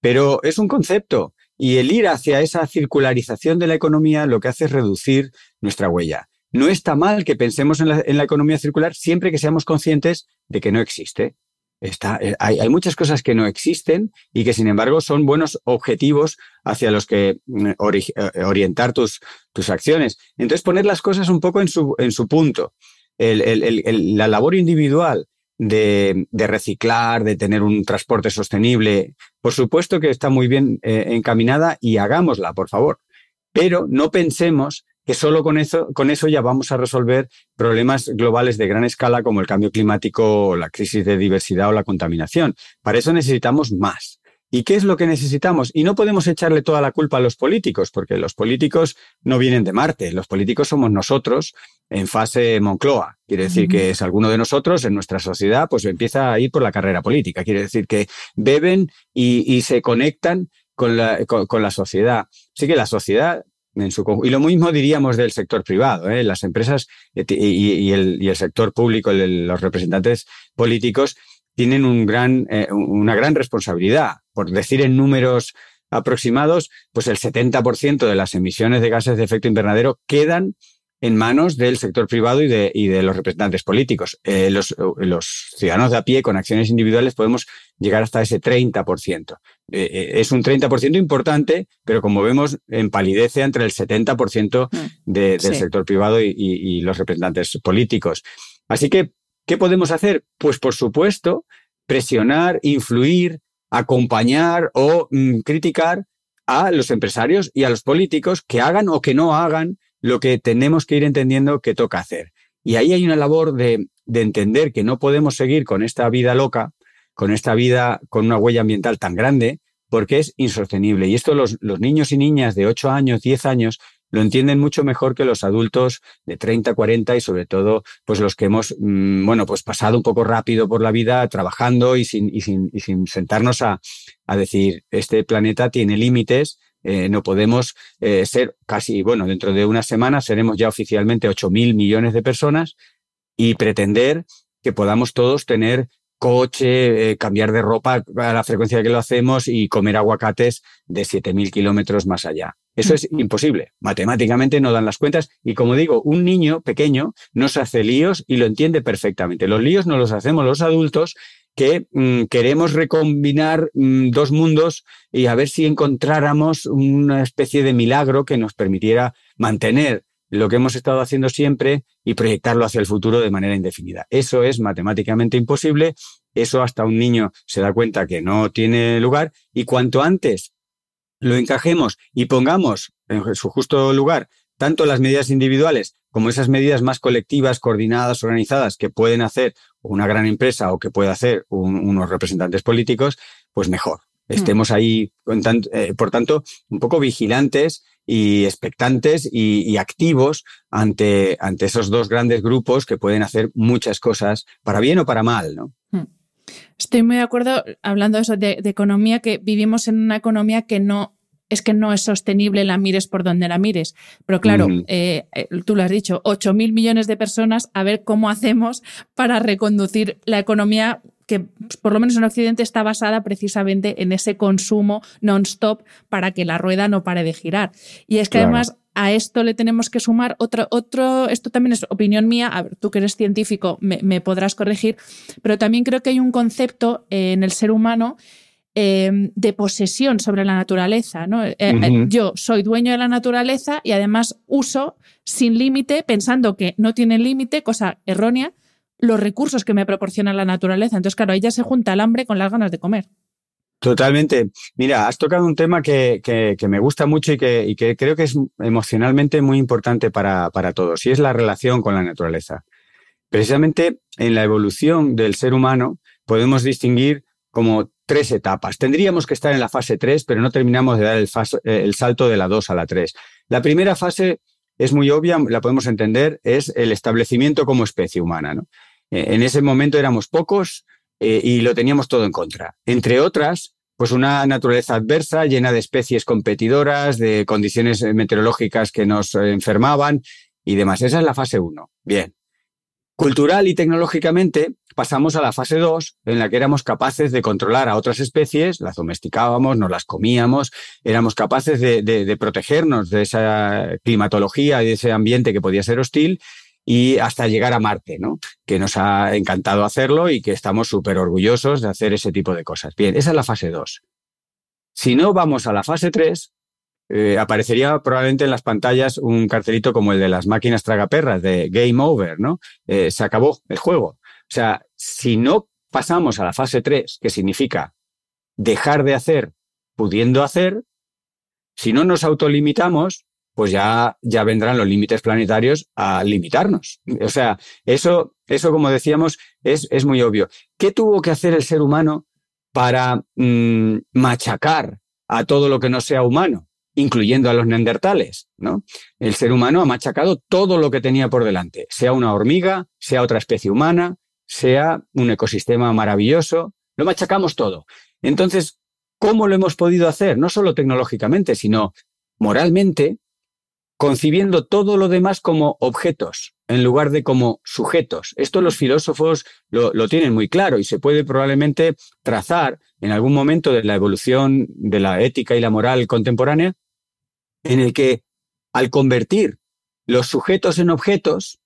[SPEAKER 3] pero es un concepto. Y el ir hacia esa circularización de la economía lo que hace es reducir nuestra huella. No está mal que pensemos en la, en la economía circular siempre que seamos conscientes de que no existe. Eh, hay, muchas cosas que no existen y que, sin embargo, son buenos objetivos hacia los que mm, eh, orientar tus, tus acciones. Entonces, poner las cosas un poco en su, en su punto. La labor individual de, de, reciclar, de tener un transporte sostenible, por supuesto que está muy bien eh, encaminada y hagámosla, por favor. Pero no pensemos que solo con eso, con eso ya vamos a resolver problemas globales de gran escala como el cambio climático, la crisis de diversidad o la contaminación. Para eso necesitamos más. ¿Y qué es lo que necesitamos? Y no podemos echarle toda la culpa a los políticos, porque los políticos no vienen de Marte, los políticos somos nosotros en fase Moncloa. Quiere decir que es alguno de nosotros en nuestra sociedad, pues empieza a ir por la carrera política. Quiere decir que beben y, y se conectan con la, con, con la sociedad. Así que la sociedad y lo mismo diríamos del sector privado, ¿eh? las empresas y, y, el, sector público, los representantes políticos tienen eh, una gran responsabilidad. Por decir en números aproximados, pues el 70% de las emisiones de gases de efecto invernadero quedan en manos del sector privado y de, y de los representantes políticos. Eh, los, los, ciudadanos de a pie con acciones individuales podemos llegar hasta ese 30%. Eh, eh, es un 30% importante, pero como vemos, empalidece entre el 70% mm, de, del sector privado y, y, y los representantes políticos. Así que, ¿qué podemos hacer? Pues, por supuesto, presionar, influir, acompañar o mm, criticar a los empresarios y a los políticos que hagan o que no hagan lo que tenemos que ir entendiendo que toca hacer. Y ahí hay una labor de, de entender que no podemos seguir con esta vida loca, con esta vida con una huella ambiental tan grande, porque es insostenible. Y esto los, los, niños y niñas de 8 años, 10 años, lo entienden mucho mejor que los adultos de 30, 40 y sobre todo, pues los que hemos, mmm, bueno, pues pasado un poco rápido por la vida trabajando y sin, y sin, y sin sentarnos a, a decir, este planeta tiene límites, eh, no podemos eh, ser casi, bueno, dentro de unas semanas seremos ya oficialmente 8 mil millones de personas y pretender que podamos todos tener coche, eh, cambiar de ropa a la frecuencia que lo hacemos y comer aguacates de 7.000 kilómetros más allá. Eso es imposible. Matemáticamente no dan las cuentas y como digo, un niño pequeño no se hace líos y lo entiende perfectamente. Los líos no los hacemos los adultos que mmm, queremos recombinar mmm, dos mundos y a ver si encontráramos una especie de milagro que nos permitiera mantener lo que hemos estado haciendo siempre y proyectarlo hacia el futuro de manera indefinida. Eso es matemáticamente imposible, eso hasta un niño se da cuenta que no tiene lugar y cuanto antes lo encajemos y pongamos en su justo lugar tanto las medidas individuales como esas medidas más colectivas, coordinadas, organizadas que pueden hacer una gran empresa o que puede hacer un, unos representantes políticos, pues mejor. Estemos ahí, eh, por tanto, un poco vigilantes y expectantes y, y, activos ante, ante esos dos grandes grupos que pueden hacer muchas cosas, para bien o para mal, ¿no?
[SPEAKER 1] Hmm. Estoy muy de acuerdo hablando de eso, de, de economía, que vivimos en una economía que no es que no es sostenible la mires por donde la mires. Pero claro, mm. eh, tú lo has dicho, 8 mil millones de personas, a ver cómo hacemos para reconducir la economía que por lo menos en Occidente está basada precisamente en ese consumo non-stop para que la rueda no pare de girar. Y es que claro. además a esto le tenemos que sumar otro, otro, esto también es opinión mía, a ver, tú que eres científico me, me podrás corregir, pero también creo que hay un concepto eh, en el ser humano eh, de posesión sobre la naturaleza. ¿no? Eh, uh -huh. Yo soy dueño de la naturaleza y además uso sin límite, pensando que no tiene límite, cosa errónea, los recursos que me proporciona la naturaleza. Entonces, claro, ahí ya se junta el hambre con las ganas de comer.
[SPEAKER 3] Totalmente. Mira, has tocado un tema que, que, que me gusta mucho y que, y que, creo que es emocionalmente muy importante para, para todos, y es la relación con la naturaleza. Precisamente en la evolución del ser humano podemos distinguir como tres etapas. Tendríamos que estar en la fase 3, pero no terminamos de dar el, eh, salto de la 2 a la 3. La primera fase es muy obvia, la podemos entender, es el establecimiento como especie humana. ¿no? Eh, en ese momento éramos pocos eh, y lo teníamos todo en contra. Entre otras, pues una naturaleza adversa, llena de especies competidoras, de condiciones meteorológicas que nos enfermaban y demás. Esa es la fase 1. Bien. Cultural y tecnológicamente pasamos a la fase 2, en la que éramos capaces de controlar a otras especies, las domesticábamos, nos las comíamos, éramos capaces de, protegernos de esa climatología y de ese ambiente que podía ser hostil y hasta llegar a Marte, ¿no? Que nos ha encantado hacerlo y que estamos súper orgullosos de hacer ese tipo de cosas. Bien, esa es la fase 2. Si no vamos a la fase 3, eh, aparecería probablemente en las pantallas un cartelito como el de las máquinas tragaperras de Game Over, ¿no? Eh, se acabó el juego. O sea, si no pasamos a la fase 3, que significa dejar de hacer pudiendo hacer, si no nos autolimitamos, pues ya, ya vendrán los límites planetarios a limitarnos. O sea, eso, eso como decíamos, es, es muy obvio. ¿Qué tuvo que hacer el ser humano para mm, machacar a todo lo que no sea humano? Incluyendo a los neandertales, ¿no? El ser humano ha machacado todo lo que tenía por delante, sea una hormiga, sea otra especie humana, sea un ecosistema maravilloso, lo machacamos todo. Entonces, ¿cómo lo hemos podido hacer? No solo tecnológicamente, sino moralmente, concibiendo todo lo demás como objetos en lugar de como sujetos. Esto los filósofos lo, lo, tienen muy claro y se puede probablemente trazar en algún momento de la evolución de la ética y la moral contemporánea en el que al convertir los sujetos en objetos,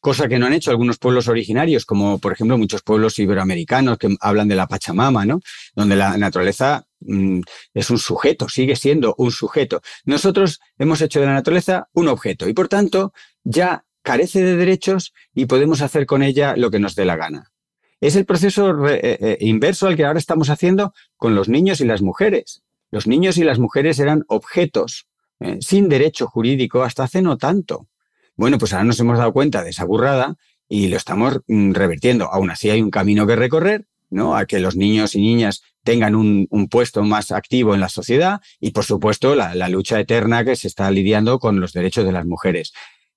[SPEAKER 3] cosa que no han hecho algunos pueblos originarios, como por ejemplo muchos pueblos iberoamericanos que hablan de la Pachamama, ¿no? Donde la naturaleza mm, es un sujeto, sigue siendo un sujeto. Nosotros hemos hecho de la naturaleza un objeto y por tanto ya carece de derechos y podemos hacer con ella lo que nos dé la gana. Es el proceso eh, eh, inverso al que ahora estamos haciendo con los niños y las mujeres. Los niños y las mujeres eran objetos eh, sin derecho jurídico hasta hace no tanto. Bueno, pues ahora nos hemos dado cuenta de esa burrada y lo estamos mm, revertiendo. Aún así hay un camino que recorrer, ¿no? A que los niños y niñas tengan un, puesto más activo en la sociedad y, por supuesto, la, lucha eterna que se está lidiando con los derechos de las mujeres.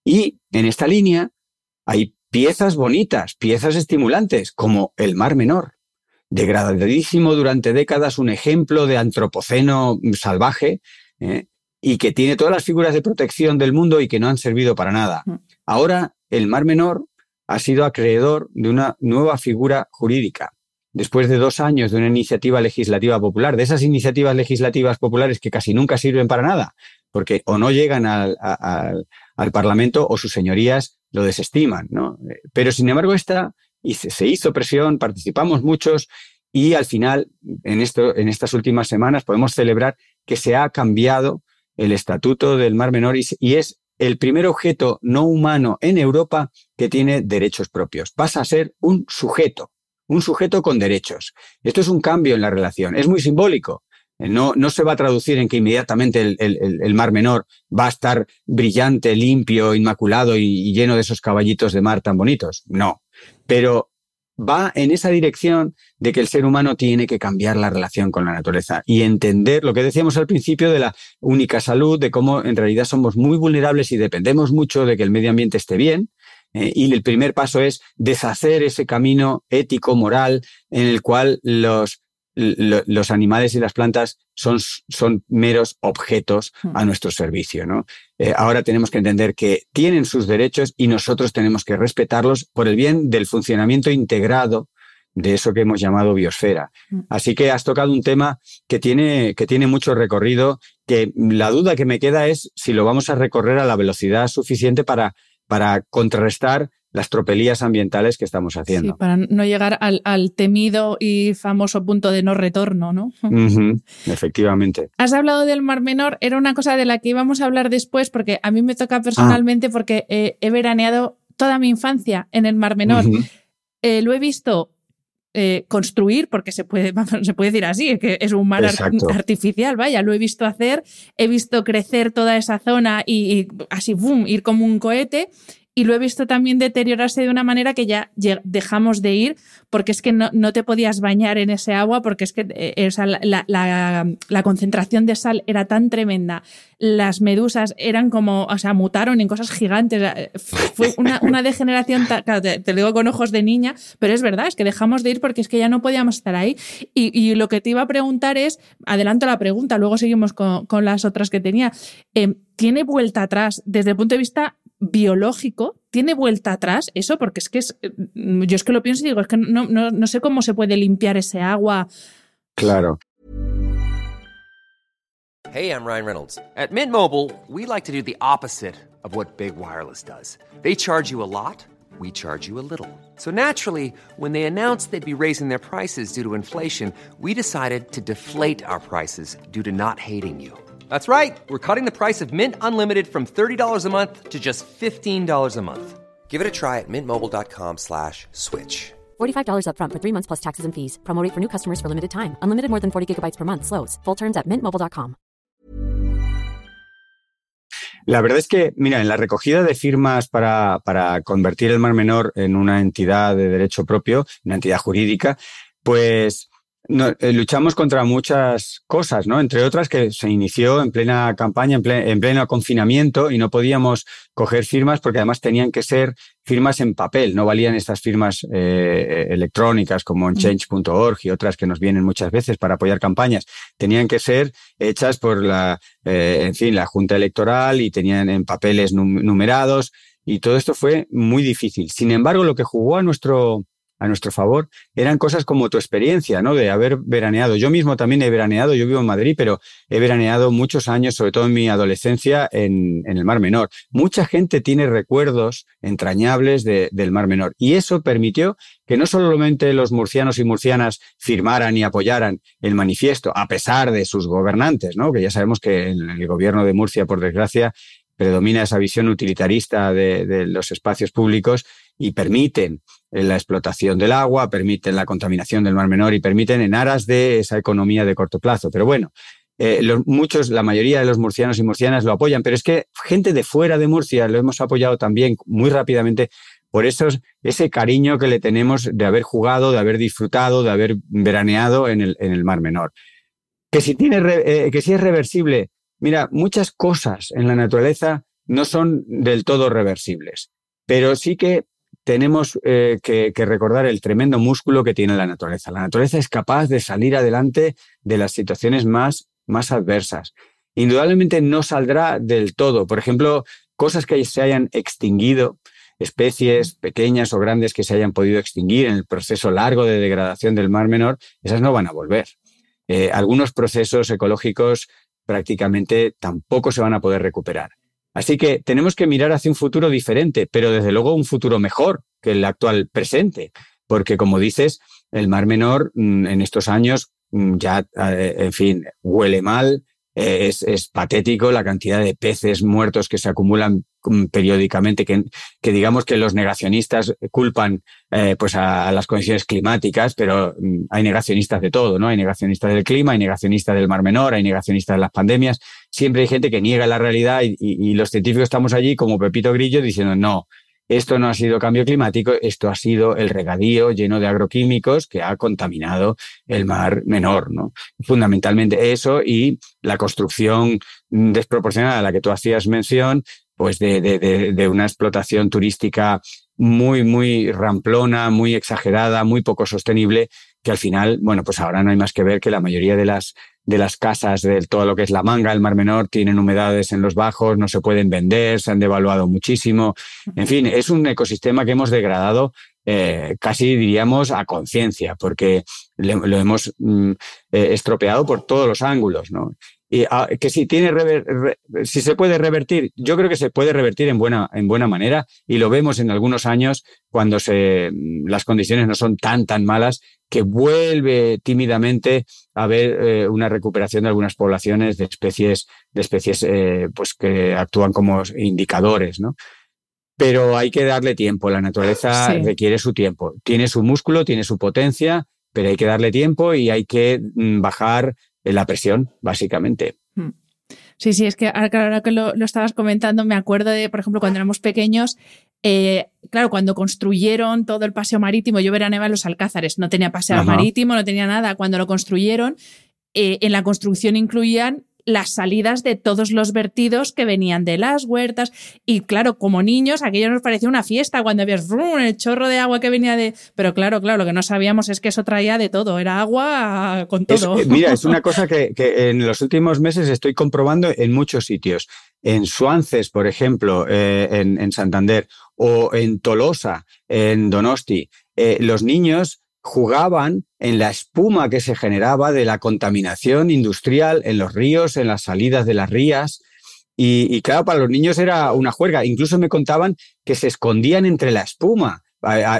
[SPEAKER 3] Y en esta línea hay piezas bonitas, piezas estimulantes, como el Mar Menor, degradadísimo durante décadas, un ejemplo de antropoceno salvaje, ¿eh? Y que tiene todas las figuras de protección del mundo y que no han servido para nada. Ahora el Mar Menor ha sido acreedor de una nueva figura jurídica. Después de dos años de una iniciativa legislativa popular, de esas iniciativas legislativas populares que casi nunca sirven para nada, porque o no llegan al, Parlamento o sus señorías lo desestiman. ¿no? Pero sin embargo, esta y se, hizo presión, participamos muchos y al final, en, esto, en estas últimas semanas, podemos celebrar que se ha cambiado el Estatuto del Mar Menor y es el primer objeto no humano en Europa que tiene derechos propios. Pasa a ser un sujeto, un sujeto con derechos. Esto es un cambio en la relación. Es muy simbólico. No, no se va a traducir en que inmediatamente el, el, Mar Menor va a estar brillante, limpio, inmaculado y, y lleno de esos caballitos de mar tan bonitos. No. Pero va en esa dirección de que el ser humano tiene que cambiar la relación con la naturaleza y entender lo que decíamos al principio de la única salud, de cómo en realidad somos muy vulnerables y dependemos mucho de que el medio ambiente esté bien. Eh, y el primer paso es deshacer ese camino ético, moral, en el cual los los animales y las plantas son, son meros objetos hmm. a nuestro servicio. ¿no? Eh, ahora tenemos que entender que tienen sus derechos y nosotros tenemos que respetarlos por el bien del funcionamiento integrado de eso que hemos llamado biosfera. Hmm. Así que has tocado un tema que tiene, que tiene mucho recorrido, que la duda que me queda es si lo vamos a recorrer a la velocidad suficiente para, para contrarrestar las tropelías ambientales que estamos haciendo.
[SPEAKER 1] Sí, para no llegar al, temido y famoso punto de no retorno, ¿no? [LAUGHS]
[SPEAKER 3] efectivamente.
[SPEAKER 1] Has hablado del Mar Menor, era una cosa de la que íbamos a hablar después, porque a mí me toca personalmente, ah. porque he veraneado toda mi infancia en el Mar Menor. Eh, lo he visto eh, construir, porque se puede, [LAUGHS] se puede decir así, que es un mar artificial, vaya, lo he visto hacer, he visto crecer toda esa zona y, y así, boom, ir como un cohete y lo he visto también deteriorarse de una manera que ya dejamos de ir porque es que no, no te podías bañar en ese agua porque es que eh, la, la, concentración de sal era tan tremenda. Las medusas eran como, o sea, mutaron en cosas gigantes. Eh, fue una, una degeneración, claro, te, lo digo con ojos de niña, pero es verdad, es que dejamos de ir porque es que ya no podíamos estar ahí. Y, y lo que te iba a preguntar es, adelanto la pregunta, luego seguimos con, con las otras que tenía. Eh, ¿Tiene vuelta atrás desde el punto de vista biológico, tiene vuelta atrás eso, porque es que es, mm, yo es que lo pienso y digo, es que no, no, no sé cómo se puede limpiar ese agua.
[SPEAKER 3] Claro.
[SPEAKER 4] Hey, I'm Ryan Reynolds. At Mint Mobile, we like to do the opposite of what Big Wireless does. They charge you a lot, we charge you a little. So naturally, when they announced they'd be raising their prices due to inflation, we decided to deflate our prices due to not hating you. That's right. We're cutting the price of Mint Unlimited from $30 a month to just $15 a month. Give it a try at mintmobile.com slash switch.
[SPEAKER 5] $45 upfront for three months plus taxes and fees. Promo rate for new customers for limited time. Unlimited more than 40 gigabytes per month. Slows. Full terms at mintmobile.com.
[SPEAKER 3] La verdad es que, mira, en la recogida de firmas para, para convertir el Mar Menor en una entidad de derecho propio, una entidad jurídica, pues no, eh, luchamos contra muchas cosas, ¿no? Entre otras que se inició en plena campaña, en, ple- en pleno confinamiento y no podíamos coger firmas porque además tenían que ser firmas en papel, no valían estas firmas eh, electrónicas como en change.org y otras que nos vienen muchas veces para apoyar campañas. Tenían que ser hechas por la, eh, en fin, la Junta Electoral y tenían en papeles num- numerados y todo esto fue muy difícil. Sin embargo, lo que jugó a nuestro a nuestro favor, eran cosas como tu experiencia, ¿no? De haber veraneado. Yo mismo también he veraneado, yo vivo en Madrid, pero he veraneado muchos años, sobre todo en mi adolescencia, en, en el Mar Menor. Mucha gente tiene recuerdos entrañables de- del Mar Menor y eso permitió que no solamente los murcianos y murcianas firmaran y apoyaran el manifiesto, a pesar de sus gobernantes, ¿no? Que ya sabemos que en el gobierno de Murcia, por desgracia, predomina esa visión utilitarista de los espacios públicos y permiten la explotación del agua, permiten la contaminación del Mar Menor y permiten en aras de esa economía de corto plazo. Pero bueno, eh, los, muchos, la mayoría de los murcianos y murcianas lo apoyan, pero es que gente de fuera de Murcia lo hemos apoyado también muy rápidamente por esos, ese cariño que le tenemos de haber jugado, de haber disfrutado, de haber veraneado en el, en el Mar Menor. Que si, tiene eh, que si es reversible, mira, muchas cosas en la naturaleza no son del todo reversibles, pero sí que tenemos eh, que, recordar el tremendo músculo que tiene la naturaleza. La naturaleza es capaz de salir adelante de las situaciones más, más adversas. Indudablemente no saldrá del todo. Por ejemplo, cosas que se hayan extinguido, especies pequeñas o grandes que se hayan podido extinguir en el proceso largo de degradación del Mar Menor, esas no van a volver. Eh, algunos procesos ecológicos prácticamente tampoco se van a poder recuperar. Así que tenemos que mirar hacia un futuro diferente, pero desde luego un futuro mejor que el actual presente, porque como dices, el Mar Menor mm, en estos años mm, ya, eh, en fin, huele mal, es, patético la cantidad de peces muertos que se acumulan periódicamente, que, que digamos que los negacionistas culpan eh, pues a, las condiciones climáticas, pero mm, hay negacionistas de todo, ¿no? Hay negacionistas del clima, hay negacionistas del Mar Menor, hay negacionistas de las pandemias. Siempre hay gente que niega la realidad y, y- los científicos estamos allí como Pepito Grillo diciendo no. Esto no ha sido cambio climático, esto ha sido el regadío lleno de agroquímicos que ha contaminado el mar menor, ¿no? Fundamentalmente eso y la construcción mm, desproporcionada a la que tú hacías mención, pues de, de, de, de una explotación turística muy, muy ramplona, muy exagerada, muy poco sostenible, que al final, bueno, pues ahora no hay más que ver que la mayoría de las, de las casas de todo lo que es la manga, el Mar Menor, tienen humedades en los bajos, no se pueden vender, se han devaluado muchísimo. En fin, es un ecosistema que hemos degradado eh, casi diríamos a conciencia, porque le- lo hemos mm, eh, estropeado por todos los ángulos, ¿no? Y ah, que si tiene rever- re- si se puede revertir, yo creo que se puede revertir en buena, en buena manera y lo vemos en algunos años cuando se, las condiciones no son tan, tan malas que vuelve tímidamente a haber eh, una recuperación de algunas poblaciones de especies, de especies eh, pues que actúan como indicadores, ¿no? Pero hay que darle tiempo. La naturaleza
[SPEAKER 1] Sí.
[SPEAKER 3] requiere su tiempo. Tiene su músculo, tiene su potencia, pero hay que darle tiempo y hay que mm, bajar la presión, básicamente.
[SPEAKER 1] Sí, sí, es que ahora, que lo, lo estabas comentando, me acuerdo de, por ejemplo, cuando éramos pequeños, eh, claro, cuando construyeron todo el paseo marítimo, yo veraneaba en los Alcázares, no tenía paseo
[SPEAKER 3] Ajá.
[SPEAKER 1] marítimo, no tenía nada. Cuando lo construyeron, eh, en la construcción incluían las salidas de todos los vertidos que venían de las huertas. Y claro, como niños, aquello nos parecía una fiesta cuando habías el chorro de agua que venía de. Pero claro, claro, lo que no sabíamos es que eso traía de todo, era agua con todo.
[SPEAKER 3] Eh, mira, es una [LAUGHS] cosa que, en los últimos meses estoy comprobando en muchos sitios. En Suances, por ejemplo, eh, en, Santander, o en Tolosa, en Donosti, eh, los niños jugaban en la espuma que se generaba de la contaminación industrial en los ríos, en las salidas de las rías. Y, claro, para los niños era una juerga. Incluso me contaban que se escondían entre la espuma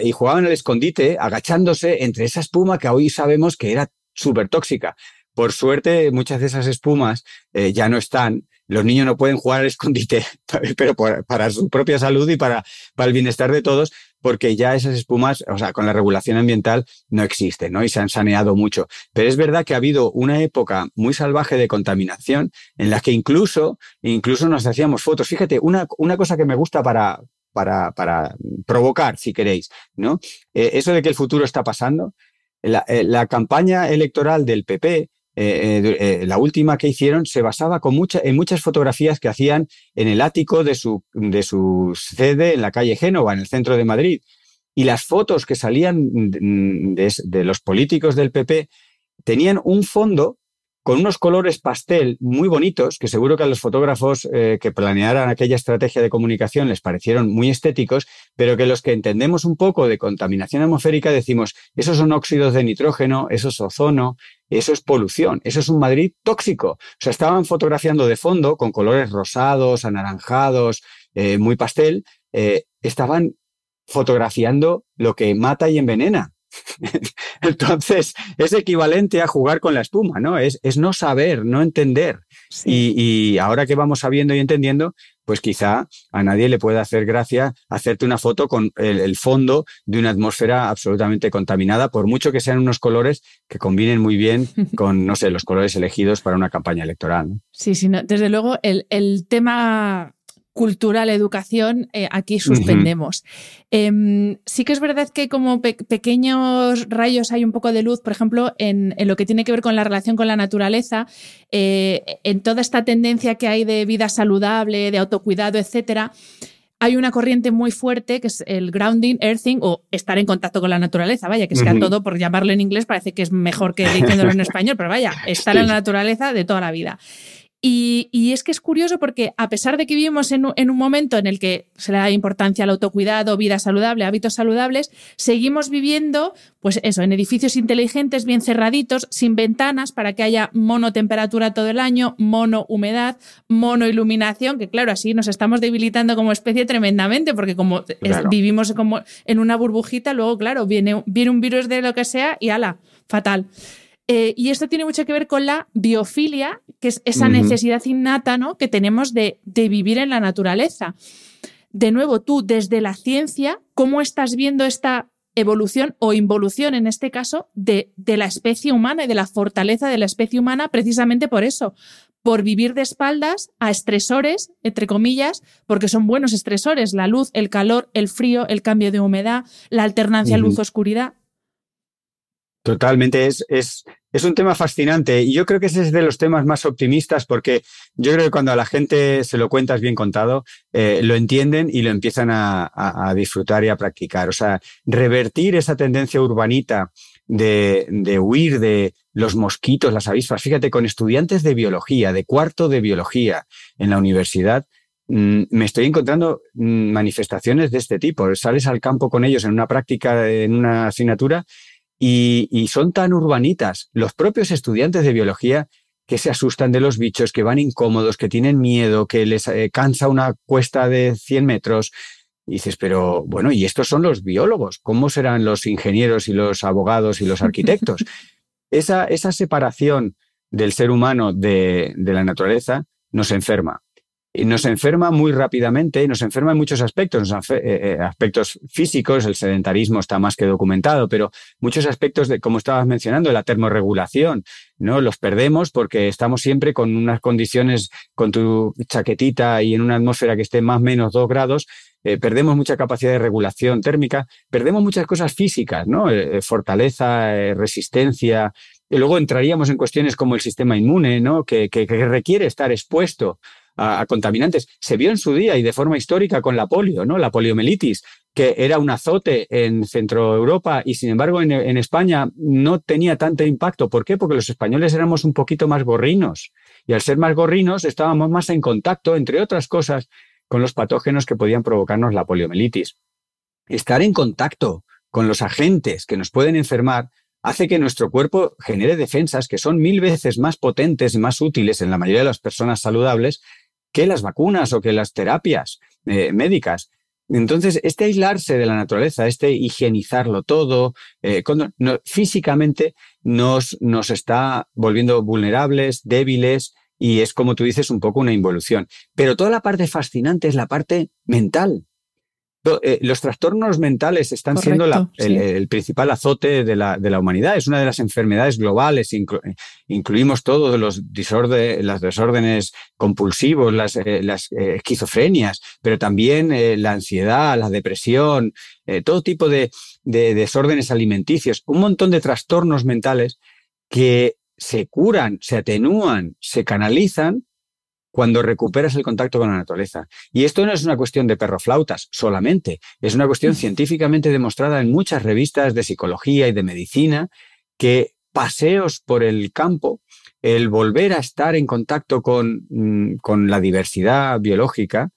[SPEAKER 3] y jugaban al escondite agachándose entre esa espuma que hoy sabemos que era súper tóxica. Por suerte, muchas de esas espumas eh, ya no están. Los niños no pueden jugar al escondite, [LAUGHS] pero para su propia salud y para el bienestar de todos, porque ya esas espumas, o sea, con la regulación ambiental no existen, ¿no? Y se han saneado mucho. Pero es verdad que ha habido una época muy salvaje de contaminación en la que incluso, incluso nos hacíamos fotos. Fíjate, una, una cosa que me gusta para, para, para provocar, si queréis, ¿no? Eh, eso de que el futuro está pasando. La, eh, la campaña electoral del PP eh, eh, eh, la última que hicieron se basaba con en muchas fotografías que hacían en el ático de su, de su sede en la calle Génova, en el centro de Madrid. Y las fotos que salían de, de los políticos del PP tenían un fondo con unos colores pastel muy bonitos, que seguro que a los fotógrafos eh, que planearan aquella estrategia de comunicación les parecieron muy estéticos, pero que los que entendemos un poco de contaminación atmosférica decimos, esos son óxidos de nitrógeno, eso es ozono, eso es polución, eso es un Madrid tóxico. O sea, estaban fotografiando de fondo con colores rosados, anaranjados, eh, muy pastel, eh, estaban fotografiando lo que mata y envenena. [LAUGHS] [LAUGHS] Entonces, es equivalente a jugar con la espuma, ¿no? Es, es no saber, no entender. Y, ahora que vamos sabiendo y entendiendo, pues quizá a nadie le pueda hacer gracia hacerte una foto con el, fondo de una atmósfera absolutamente contaminada, por mucho que sean unos colores que combinen muy bien [LAUGHS] con, no sé, los colores elegidos para una campaña electoral.
[SPEAKER 1] Sí, sí, desde luego el, el tema cultural, educación, eh, aquí suspendemos. Em, sí que es verdad que como pequeños rayos hay un poco de luz, por ejemplo, en, lo que tiene que ver con la relación con la naturaleza, eh, en toda esta tendencia que hay de vida saludable, de autocuidado, etcétera. Hay una corriente muy fuerte que es el grounding, earthing o estar en contacto con la naturaleza. Vaya, que sea todo por llamarlo en inglés parece que es mejor que diciéndolo en [LAUGHS] español, pero vaya, estar en la naturaleza de toda la vida. Y, es que es curioso porque a pesar de que vivimos en, un momento en el que se le da importancia al autocuidado, vida saludable, hábitos saludables, seguimos viviendo, pues eso, en edificios inteligentes, bien cerraditos, sin ventanas, para que haya monotemperatura todo el año, mono humedad, mono iluminación, que claro, así nos estamos debilitando como especie tremendamente, porque como vivimos como en una burbujita, luego, claro, viene, viene un virus de lo que sea y ala, fatal. Eh, y esto tiene mucho que ver con la biofilia, que es esa necesidad innata ¿no? que tenemos de, vivir en la naturaleza. De nuevo, tú desde la ciencia, ¿cómo estás viendo esta evolución o involución, en este caso, de, de la especie humana y de la fortaleza de la especie humana precisamente por eso? por vivir de espaldas a estresores, entre comillas, porque son buenos estresores, la luz, el calor, el frío, el cambio de humedad, la alternancia luz-oscuridad.
[SPEAKER 3] Totalmente, es, es, es, un tema fascinante y yo creo que ese es de los temas más optimistas porque yo creo que cuando a la gente se lo cuentas bien contado, eh, lo entienden y lo empiezan a, a, disfrutar y a practicar. O sea, revertir esa tendencia urbanita de, de huir de los mosquitos, las avispas. Fíjate, con estudiantes de biología, de cuarto de biología en la universidad, mm, me estoy encontrando mm, manifestaciones de este tipo. Sales al campo con ellos en una práctica, en una asignatura, y, son tan urbanitas los propios estudiantes de biología que se asustan de los bichos, que van incómodos, que tienen miedo, que les eh, cansa una cuesta de 100 metros. Y dices, pero bueno, ¿y estos son los biólogos? ¿Cómo serán los ingenieros y los abogados y los [LAUGHS] arquitectos? esa, esa separación del ser humano de, de la naturaleza nos enferma y nos enferma muy rápidamente y nos enferma en muchos aspectos, eh, eh, aspectos físicos, el sedentarismo está más que documentado, pero muchos aspectos de, como estabas mencionando, la termorregulación, ¿no? Los perdemos porque estamos siempre con unas condiciones, con tu chaquetita y en una atmósfera que esté más o menos dos grados, eh, perdemos mucha capacidad de regulación térmica, perdemos muchas cosas físicas, ¿no? fortaleza, resistencia, Y luego entraríamos en cuestiones como el sistema inmune, ¿no? que, que, requiere estar expuesto a, contaminantes. Se vio en su día y de forma histórica con la polio, ¿no? La poliomielitis, que era un azote en Centro Europa y sin embargo en, en, España no tenía tanto impacto. ¿Por qué? Porque los españoles éramos un poquito más gorrinos y al ser más gorrinos estábamos más en contacto, entre otras cosas, con los patógenos que podían provocarnos la poliomielitis. Estar en contacto con los agentes que nos pueden enfermar hace que nuestro cuerpo genere defensas que son mil veces más potentes y más útiles en la mayoría de las personas saludables que las vacunas o que las terapias eh, médicas. Entonces, este aislarse de la naturaleza, este higienizarlo todo, eh, físicamente nos, nos está volviendo vulnerables, débiles, y es como tú dices, un poco una involución. Pero toda la parte fascinante es la parte mental. Eh, los trastornos mentales están siendo el, principal azote de la, de la, humanidad. Es una de las enfermedades globales. incluimos todos los las desórdenes compulsivos, las, eh, eh, esquizofrenias, pero también la ansiedad, la depresión, todo tipo de, de desórdenes alimenticios, un montón de trastornos mentales que se curan, se atenúan, se canalizan cuando recuperas el contacto con la naturaleza. Y esto no es una cuestión de perroflautas solamente, es una cuestión científicamente demostrada en muchas revistas de psicología y de medicina que paseos por el campo, el volver a estar en contacto con, mm, con la diversidad biológica,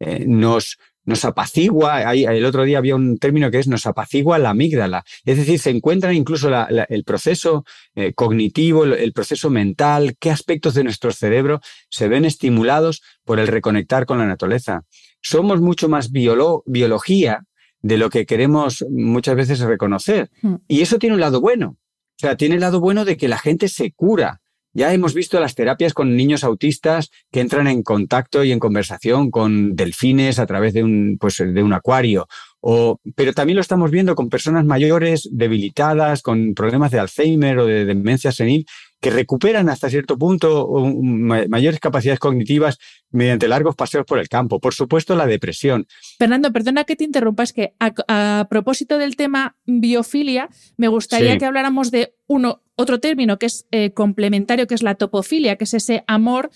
[SPEAKER 3] eh, nos, nos apacigua, el otro día había un término que es nos apacigua la amígdala, es decir, se encuentra incluso el proceso eh, cognitivo, el, proceso mental, qué aspectos de nuestro cerebro se ven estimulados por el reconectar con la naturaleza. Somos mucho más biología de lo que queremos muchas veces reconocer. Hmm. Y eso tiene un lado bueno. O sea, tiene el lado bueno de que la gente se cura, ya hemos visto las terapias con niños autistas que entran en contacto y en conversación con delfines a través de un, pues, de un acuario. O, pero también lo estamos viendo con personas mayores, debilitadas, con problemas de Alzheimer o de demencia senil, que recuperan hasta cierto punto mayores capacidades cognitivas mediante largos paseos por el campo. Por supuesto, la depresión.
[SPEAKER 1] Fernando, perdona que te interrumpa, es que a, propósito del tema biofilia, me gustaría que habláramos de uno, otro término que es eh, complementario, que es la topofilia, que es ese amor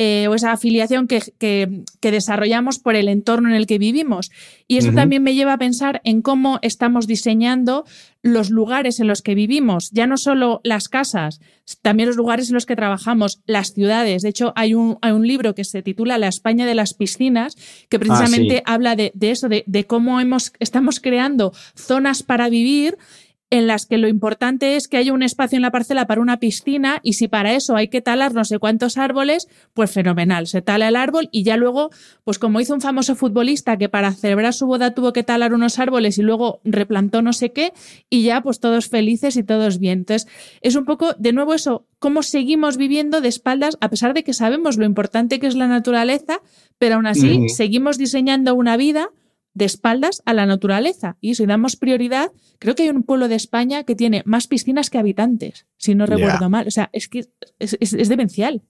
[SPEAKER 1] eh, o esa afiliación que, que, desarrollamos por el entorno en el que vivimos. Y eso también me lleva a pensar en cómo estamos diseñando los lugares en los que vivimos, ya no solo las casas, también los lugares en los que trabajamos, las ciudades. De hecho, hay un, hay un libro que se titula La España de las piscinas, que ah, precisamente habla de, eso, de, de cómo hemos, estamos creando zonas para vivir en las que lo importante es que haya un espacio en la parcela para una piscina y si para eso hay que talar no sé cuántos árboles, pues fenomenal, se tala el árbol y ya luego, pues como hizo un famoso futbolista que para celebrar su boda tuvo que talar unos árboles y luego replantó no sé qué y ya pues todos felices y todos bien. Entonces, es un poco, de nuevo eso, cómo seguimos viviendo de espaldas a pesar de que sabemos lo importante que es la naturaleza, pero aún así seguimos diseñando una vida de espaldas a la naturaleza. Y si damos prioridad, creo que hay un pueblo de España que tiene más piscinas que habitantes, si no recuerdo mal. O sea, es que es, demencial.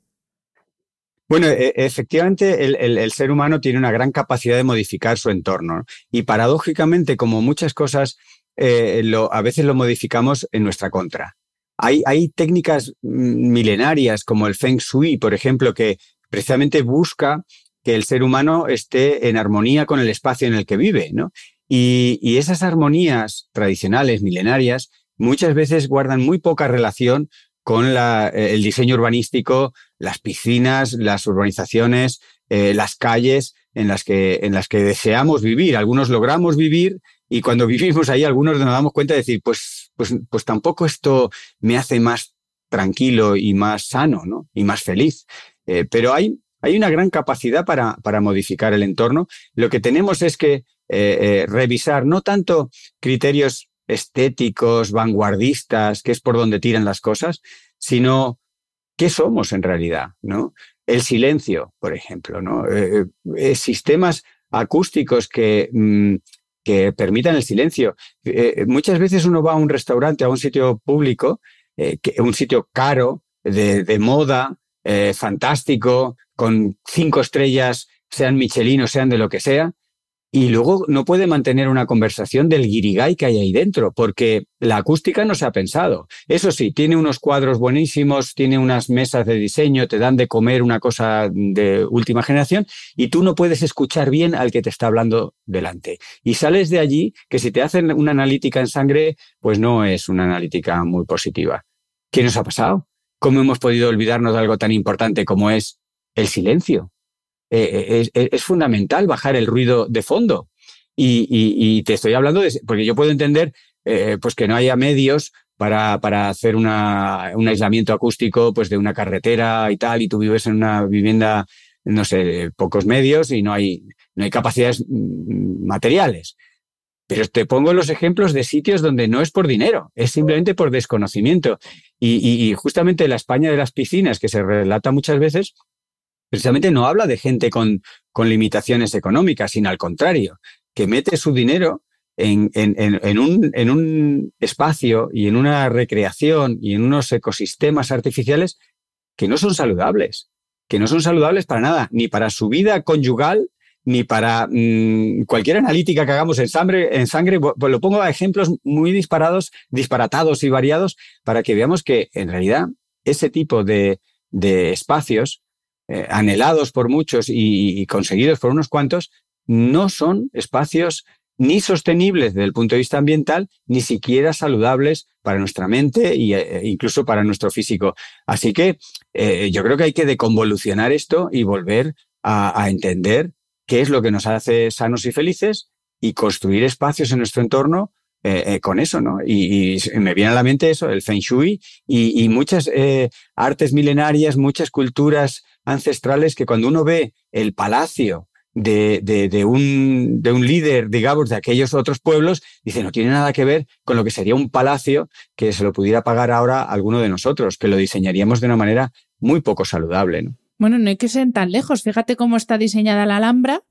[SPEAKER 3] Bueno, e, efectivamente, el, ser humano tiene una gran capacidad de modificar su entorno. Y paradójicamente, como muchas cosas, eh, a veces lo modificamos en nuestra contra. Hay, hay técnicas mm, milenarias como el Feng Shui, por ejemplo, que precisamente busca que el ser humano esté en armonía con el espacio en el que vive, ¿no? Y, esas armonías tradicionales, milenarias, muchas veces guardan muy poca relación con eh, el diseño urbanístico, las piscinas, las urbanizaciones, eh, las calles en las, que, en las que deseamos vivir. Algunos logramos vivir y cuando [LAUGHS] vivimos ahí, algunos nos damos cuenta de decir, pues, pues, pues tampoco esto me hace más tranquilo y más sano, ¿no? Y más feliz. Eh, pero hay hay una gran capacidad para, para modificar el entorno. Lo que tenemos es que eh, eh, revisar no tanto criterios estéticos, vanguardistas, que es por donde tiran las cosas, sino qué somos en realidad, ¿no? El silencio, por ejemplo, ¿no? Eh, sistemas acústicos que, mm, que permitan el silencio. muchas veces uno va a un restaurante, a un sitio público, un sitio caro, de moda, fantástico, con cinco estrellas, sean Michelin o sean de lo que sea, y luego no puede mantener una conversación del guirigay que hay ahí dentro, porque la acústica no se ha pensado. Eso sí, tiene unos cuadros buenísimos, tiene unas mesas de diseño, te dan de comer una cosa de última generación y tú no puedes escuchar bien al que te está hablando delante. Y sales de allí que si te hacen una analítica en sangre, pues no es una analítica muy positiva. ¿Qué nos ha pasado? ¿Cómo hemos podido olvidarnos de algo tan importante como es el silencio? Eh, eh, es, fundamental bajar el ruido de fondo. Y, te estoy hablando de, porque yo puedo entender eh, pues que no haya medios para, para hacer un aislamiento acústico pues de una carretera y tal, y tú vives en una vivienda, no sé, pocos medios y no hay, no hay capacidades mm, materiales. Pero te pongo los ejemplos de sitios donde no es por dinero, es simplemente por desconocimiento. Y, justamente la España de las piscinas, que se relata muchas veces, precisamente no habla de gente con, con limitaciones económicas, sino al contrario, que mete su dinero en, en, en, un, en, un, espacio y en una recreación y en unos ecosistemas artificiales que no son saludables, que no son saludables para nada, ni para su vida conyugal, ni para mm, cualquier analítica que hagamos en sangre, en sangre, pues lo pongo a ejemplos muy disparados, disparatados y variados para que veamos que en realidad ese tipo de, de espacios eh, anhelados por muchos y, conseguidos por unos cuantos, no son espacios ni sostenibles desde el punto de vista ambiental, ni siquiera saludables para nuestra mente e incluso para nuestro físico. Así que eh, yo creo que hay que deconvolucionar esto y volver a, entender qué es lo que nos hace sanos y felices y construir espacios en nuestro entorno con eso, ¿no? Y, me viene a la mente eso, el Feng Shui y, muchas artes milenarias, muchas culturas ancestrales que cuando uno ve el palacio de, de, un, de un líder, digamos, de aquellos otros pueblos, dice, no tiene nada que ver con lo que sería un palacio que se lo pudiera pagar ahora alguno de nosotros, que lo diseñaríamos de una manera muy poco saludable. ¿no?
[SPEAKER 1] Bueno, no hay que ser tan lejos. Fíjate cómo está diseñada la Alhambra,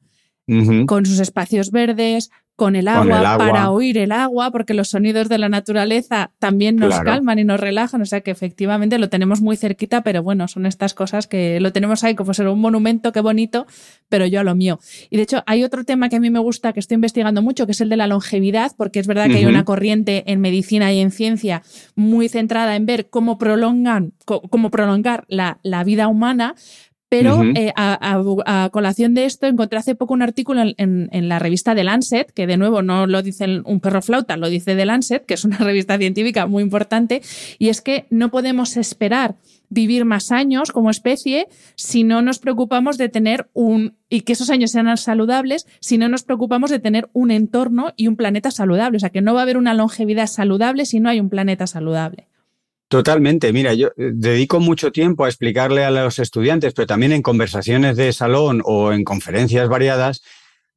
[SPEAKER 1] con sus espacios verdes, con el, agua, para oír el agua, porque los sonidos de la naturaleza también nos calman y nos relajan, o sea que efectivamente lo tenemos muy cerquita, pero bueno, son estas cosas que lo tenemos ahí como ser un monumento, qué bonito, pero yo a lo mío. Y de hecho hay otro tema que a mí me gusta, que estoy investigando mucho, que es el de la longevidad, porque es verdad que hay una corriente en medicina y en ciencia muy centrada en ver cómo prolongan, cómo prolongar la, la vida humana, pero eh, a, colación de esto, encontré hace poco un artículo en, la revista The Lancet, que de nuevo no lo dice un perro flauta, lo dice The Lancet, que es una [LAUGHS] revista científica muy importante, y es que no podemos esperar vivir más años como especie si no nos preocupamos de tener un, y que esos años sean saludables, si no nos preocupamos de tener un entorno y un planeta saludable. O sea, que no va a haber una longevidad saludable si no hay un planeta saludable.
[SPEAKER 3] Totalmente. Mira, yo eh, dedico mucho tiempo a explicarle a los estudiantes, pero también en conversaciones de salón o en conferencias variadas.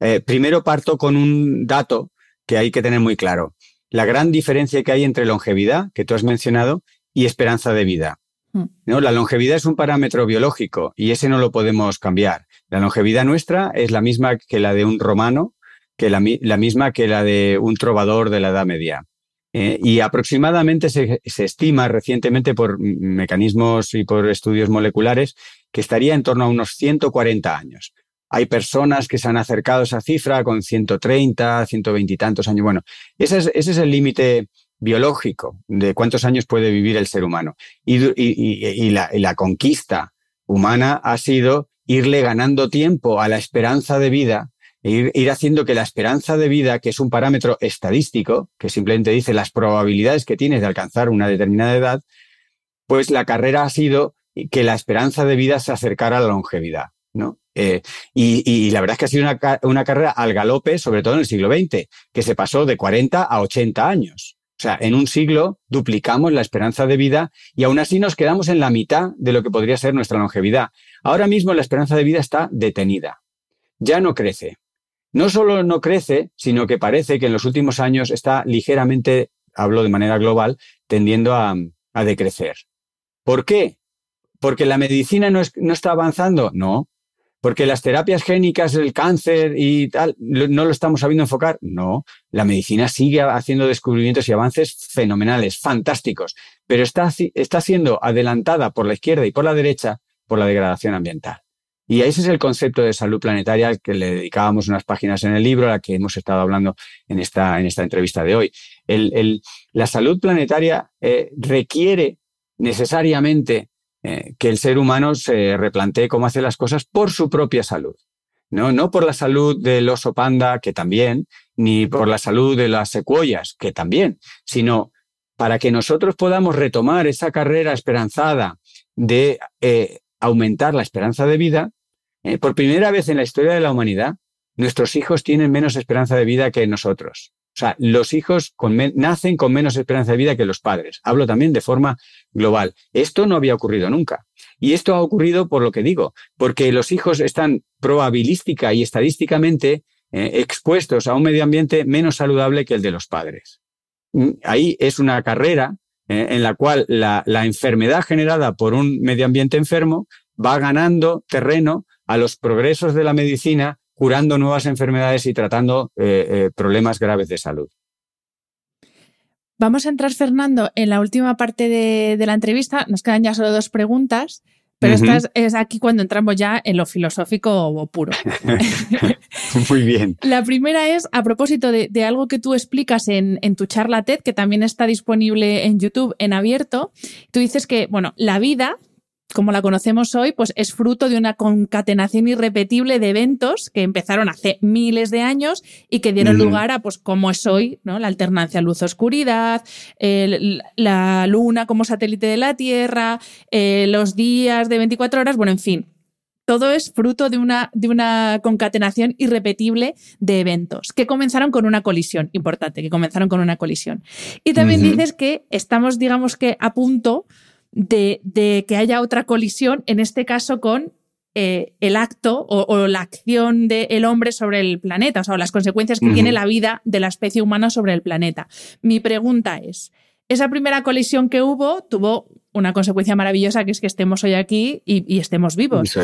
[SPEAKER 3] Eh, primero parto con un dato que hay que tener muy claro. La gran diferencia que hay entre longevidad, que tú has mencionado, y esperanza de vida. Hmm. ¿No? La longevidad es un parámetro biológico y ese no lo podemos cambiar. La longevidad nuestra es la misma que la de un romano, que la, la misma que la de un trovador de la Edad Media. Eh, y aproximadamente se, estima recientemente por mecanismos y por estudios moleculares que estaría en torno a unos 140 años. Hay personas que se han acercado a esa cifra con 130, 120 y tantos años. Bueno, ese es, ese es el límite biológico de cuántos años puede vivir el ser humano. Y, la, y la conquista humana ha sido irle ganando tiempo a la esperanza de vida ir, haciendo que la esperanza de vida, que es un parámetro estadístico, que simplemente dice las probabilidades que tienes de alcanzar una determinada edad, pues la carrera ha sido que la esperanza de vida se acercara a la longevidad. ¿no? Eh, y, la verdad es que ha sido una, una, carrera al galope, sobre todo en el siglo XX, que se pasó de 40 a 80 años. O sea, en un siglo duplicamos la esperanza de vida y aún así nos quedamos en la mitad de lo que podría ser nuestra longevidad. Ahora mismo la esperanza de vida está detenida. Ya no crece no solo no crece, sino que parece que en los últimos años está ligeramente, hablo de manera global, tendiendo a, decrecer. ¿Por qué? ¿Porque la medicina no, está avanzando? No. ¿Porque las terapias génicas del cáncer y tal no lo estamos sabiendo enfocar? No. La medicina sigue haciendo descubrimientos y avances fenomenales, fantásticos, pero está, está siendo adelantada por la izquierda y por la derecha por la degradación ambiental. Y ese es el concepto de salud planetaria al que le dedicábamos unas páginas en el libro, a la que hemos estado hablando en esta, en esta entrevista de hoy. la salud planetaria eh, requiere necesariamente eh, que el ser humano se replantee cómo hace las cosas por su propia salud. ¿no? no por la salud del oso panda, que también, ni por la salud de las secuoyas, que también, sino para que nosotros podamos retomar esa carrera esperanzada de eh, aumentar la esperanza de vida eh, por primera vez en la historia de la humanidad, nuestros hijos tienen menos esperanza de vida que nosotros. O sea, los hijos nacen con menos esperanza de vida que los padres. Hablo también de forma global. Esto no había ocurrido nunca. Y esto ha ocurrido por lo que digo, porque los hijos están probabilística y estadísticamente eh, expuestos a un medio ambiente menos saludable que el de los padres. Mm, ahí es una carrera eh, en la cual la enfermedad generada por un medio ambiente enfermo va ganando terreno a los progresos de la medicina, curando nuevas enfermedades y tratando eh, eh, problemas graves de salud.
[SPEAKER 1] Vamos a entrar, Fernando, en la última parte de, la entrevista. Nos quedan ya solo dos preguntas, pero esta es, aquí cuando entramos ya en lo filosófico puro. [LAUGHS]
[SPEAKER 3] Muy bien.
[SPEAKER 1] La primera es a propósito de, algo que tú explicas en, en, tu charla TED, que también está disponible en YouTube en abierto. Tú dices que, bueno, la vida como la conocemos hoy, pues es fruto de una concatenación irrepetible de eventos que empezaron hace miles de años y que dieron lugar a, pues, como es hoy, ¿no? La alternancia luz-oscuridad, la luna como satélite de la Tierra, eh, los días de 24 horas, bueno, en fin. Todo es fruto de una, de una concatenación irrepetible de eventos que comenzaron con una colisión, importante, que comenzaron con una colisión. Y también dices que estamos, digamos que, a punto de, que haya otra colisión, en este caso con eh, el acto o, la acción del hombre sobre el planeta, o sea, las consecuencias que tiene la vida de la especie humana sobre el planeta. Mi pregunta es, esa primera colisión que hubo tuvo una consecuencia maravillosa, que es que estemos hoy aquí y, estemos vivos.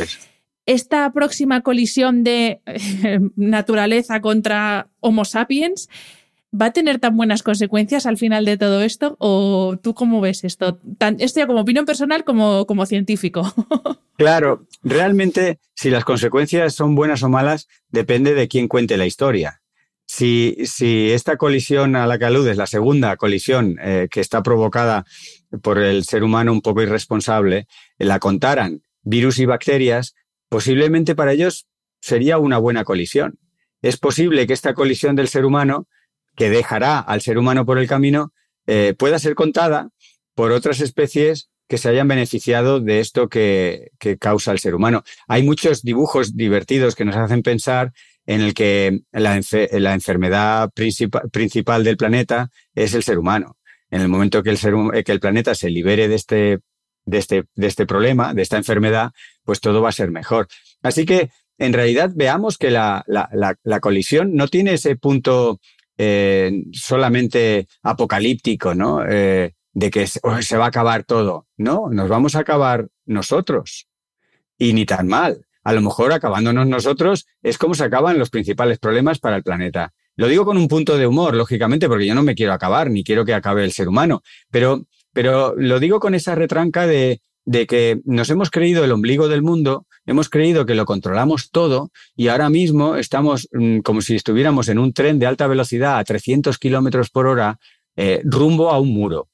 [SPEAKER 1] Esta próxima colisión de [LAUGHS] naturaleza contra Homo sapiens ¿Va a tener tan buenas consecuencias al final de todo esto? ¿O tú cómo ves esto? esto ya como opinión personal como, como científico. [LAUGHS]
[SPEAKER 3] Claro, realmente si las consecuencias son buenas o malas depende de quién cuente la historia. Si, si esta colisión a la que aludes, la segunda colisión eh, que está provocada por el ser humano un poco irresponsable, la contaran virus y bacterias, posiblemente para ellos sería una buena colisión. Es posible que esta colisión del ser humano que dejará al ser humano por el camino eh, pueda ser contada por otras especies que se hayan beneficiado de esto que, causa el ser humano. Hay muchos dibujos divertidos que nos hacen pensar en el que la, enfermedad principal del planeta es el ser humano. En el momento que el, ser, que el planeta se libere de este, de, este, de este problema, de esta enfermedad, pues todo va a ser mejor. Así que, en realidad, veamos que la, la colisión no tiene ese punto eh, solamente apocalíptico, ¿no? Eh, de que se, va a acabar todo. No, nos vamos a acabar nosotros. Y ni tan mal. A lo mejor acabándonos nosotros es como se acaban los principales problemas para el planeta. Lo digo con un punto de humor, lógicamente, porque yo no me quiero acabar, ni quiero que acabe el ser humano, pero, pero lo digo con esa retranca de, de que nos hemos creído el ombligo del mundo, hemos creído que lo controlamos todo y ahora mismo estamos mm, como si estuviéramos en un tren de alta velocidad a 300 kilómetros por hora eh, rumbo a un muro.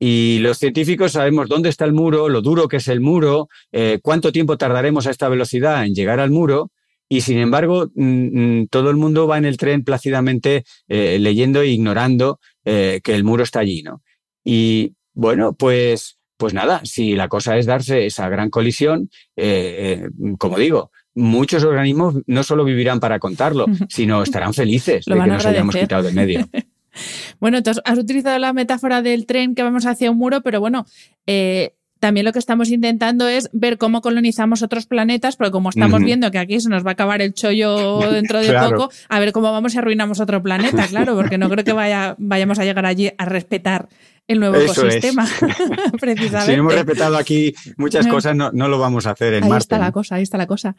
[SPEAKER 3] Y los científicos sabemos dónde está el muro, lo duro que es el muro, eh, cuánto tiempo tardaremos a esta velocidad en llegar al muro. Y sin embargo, mm, mm, todo el mundo va en el tren plácidamente eh, leyendo e ignorando que el muro está allí, ¿no? Y bueno, pues pues nada, si la cosa es darse esa gran colisión, eh, eh, como digo, muchos organismos no solo vivirán para contarlo, sino estarán felices de que nos hayamos quitado del medio. [LAUGHS]
[SPEAKER 1] bueno, entonces has utilizado la metáfora del tren que vamos hacia un muro, pero bueno, eh, también lo que estamos intentando es ver cómo colonizamos otros planetas, porque como estamos viendo que aquí se nos va a acabar el chollo [LAUGHS] dentro de poco, a ver cómo vamos y arruinamos otro planeta, claro, porque no creo que vaya, vayamos a llegar allí a respetar el nuevo ecosistema. [LAUGHS] [LAUGHS] precisamente.
[SPEAKER 3] Si hemos respetado aquí muchas cosas, no, no, lo vamos a hacer en
[SPEAKER 1] ahí
[SPEAKER 3] Marte.
[SPEAKER 1] Ahí está la cosa, ahí está la cosa.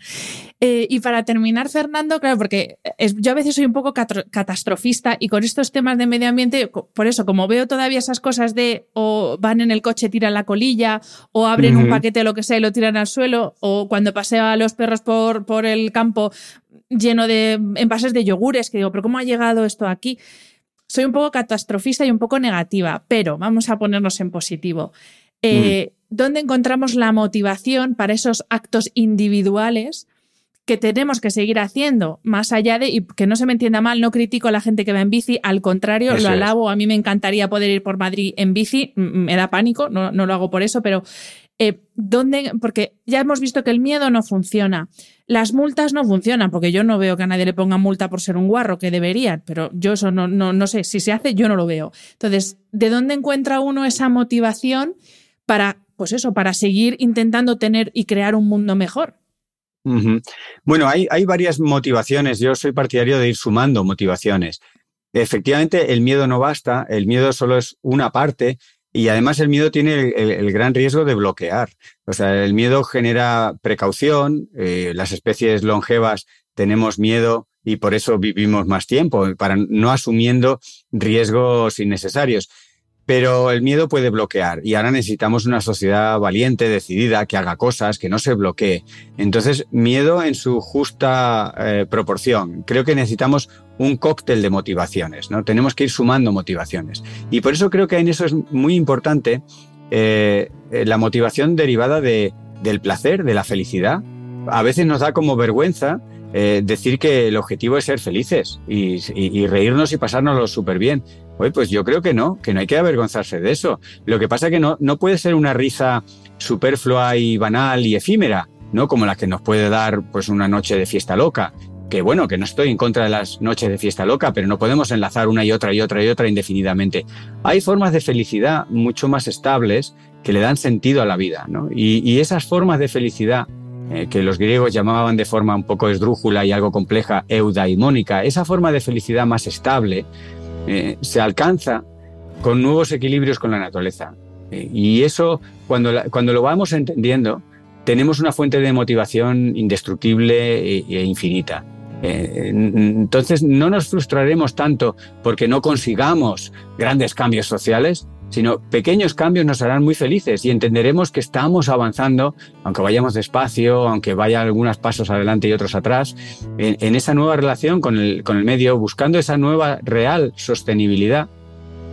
[SPEAKER 1] Eh, y para terminar, Fernando, claro, porque yo a veces soy un poco catastrofista y con estos temas de medio ambiente, por eso, como veo todavía esas cosas de o van en el coche, tiran la colilla, o abren un paquete lo que sea y lo tiran al suelo, o cuando paseo a los perros por, por el campo lleno de envases de yogures, que digo, pero ¿cómo ha llegado esto aquí? Soy un poco catastrofista y un poco negativa, pero vamos a ponernos en positivo. Eh, mm. ¿Dónde encontramos la motivación para esos actos individuales que tenemos que seguir haciendo? Más allá de, y que no se me entienda mal, no critico a la gente que va en bici, al contrario, lo alabo. A mí me encantaría poder ir por Madrid en bici, me da pánico, no, no lo hago por eso, pero eh, ¿dónde? Porque ya hemos visto que el miedo no funciona. Las multas no funcionan, porque yo no veo que a nadie le ponga multa por ser un guarro, que deberían, pero yo eso no, no, no sé. Si se hace, yo no lo veo. Entonces, ¿de dónde encuentra uno esa motivación para, pues eso, para seguir intentando tener y crear un mundo mejor?
[SPEAKER 3] Bueno, hay, hay varias motivaciones. Yo soy partidario de ir sumando motivaciones. Efectivamente, el miedo no basta, el miedo solo es una parte y además el miedo tiene el, gran riesgo de bloquear. O sea, el miedo genera precaución, eh, las especies longevas tenemos miedo y por eso vivimos más tiempo, para no asumiendo riesgos innecesarios. Pero el miedo puede bloquear y ahora necesitamos una sociedad valiente, decidida, que haga cosas, que no se bloquee. Entonces, miedo en su justa eh, proporción. Creo que necesitamos un cóctel de motivaciones, ¿no? Tenemos que ir sumando motivaciones. Y por eso creo que en eso es muy importante eh, eh, la motivación derivada de, del placer, de la felicidad. A veces nos da como vergüenza decir que el objetivo es ser felices y, y reírnos y pasárnoslo súper bien. Oye, pues yo creo que no, que no hay que avergonzarse de eso. Lo que pasa es que no, no puede ser una risa superflua y banal y efímera, ¿no? Como la que nos puede dar pues una noche de fiesta loca. Que bueno, que no estoy en contra de las noches de fiesta loca, pero no podemos enlazar una y otra y otra y otra indefinidamente. Hay formas de felicidad mucho más estables que le dan sentido a la vida, ¿no? Y, esas formas de felicidad eh, que los griegos llamaban de forma un poco esdrújula y algo compleja eudaimónica, esa forma de felicidad más estable, eh, se alcanza con nuevos equilibrios con la naturaleza. Eh, y eso, cuando, cuando lo vamos entendiendo, tenemos una fuente de motivación indestructible e, e infinita. Eh, entonces no nos frustraremos tanto porque no consigamos grandes cambios sociales, sino pequeños cambios nos harán muy felices y entenderemos que estamos avanzando, aunque vayamos despacio, aunque vaya algunos pasos adelante y otros atrás, en, esa nueva relación con el, con el medio, buscando esa nueva real sostenibilidad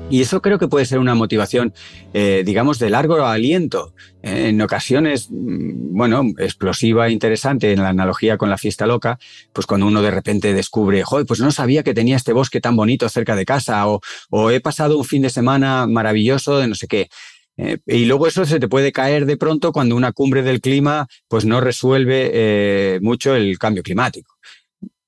[SPEAKER 3] y eso creo que puede ser una motivación, eh, digamos, de largo aliento. Eh, en ocasiones, mm, bueno, explosiva, interesante, en la analogía con la fiesta loca, pues cuando uno de repente descubre, joder, pues no sabía que tenía este bosque tan bonito cerca de casa, o, o he pasado un fin de semana maravilloso de no sé qué. Eh, y luego eso se te puede caer de pronto cuando una cumbre del clima pues no resuelve mucho el cambio climático.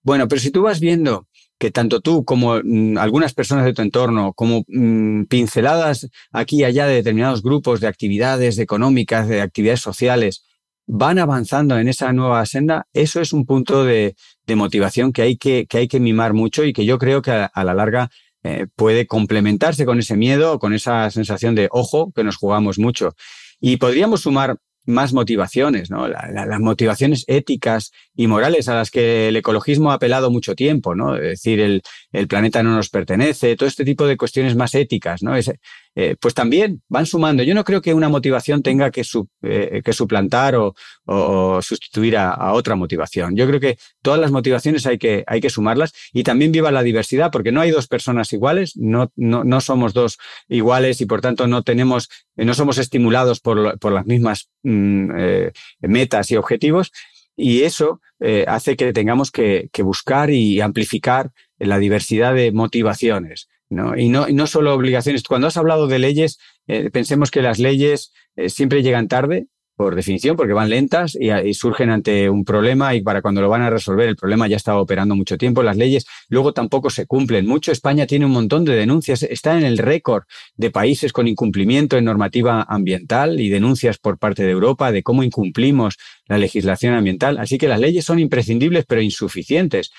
[SPEAKER 3] Bueno, pero si tú vas viendo que tanto tú como mm, algunas personas de tu entorno, como mm, pinceladas aquí y allá de determinados grupos de actividades económicas, de actividades sociales, van avanzando en esa nueva senda, eso es un punto de, motivación que hay que, hay que mimar mucho y que yo creo que a, la larga eh, puede complementarse con ese miedo, con esa sensación de ojo que nos jugamos mucho. Y podríamos sumar más motivaciones, ¿no? las motivaciones éticas y morales a las que el ecologismo ha apelado mucho tiempo, ¿no? Es decir, el, el planeta no nos pertenece, todo este tipo de cuestiones más éticas, ¿no? Eh, pues también van sumando. Yo no creo que una motivación tenga que, eh, suplantar o, sustituir a, otra motivación. Yo creo que todas las motivaciones hay que, sumarlas y también viva la diversidad, porque no hay dos personas iguales, no, somos dos iguales y por tanto no tenemos, no somos estimulados por, las mismas mm, eh, metas y objetivos. Y eso hace que tengamos que buscar y amplificar la diversidad de motivaciones. ¿No? Y, no, y no solo obligaciones. Cuando has hablado de leyes, eh, pensemos que las leyes eh, siempre llegan tarde, por definición, porque van lentas y, surgen ante un problema y para cuando lo van a resolver el problema ya estaba operando mucho tiempo. Las leyes luego tampoco se cumplen mucho. España tiene un montón de denuncias, está en el récord de países con incumplimiento en normativa ambiental y denuncias por parte de Europa de cómo incumplimos la legislación ambiental. Así que las leyes son imprescindibles pero insuficientes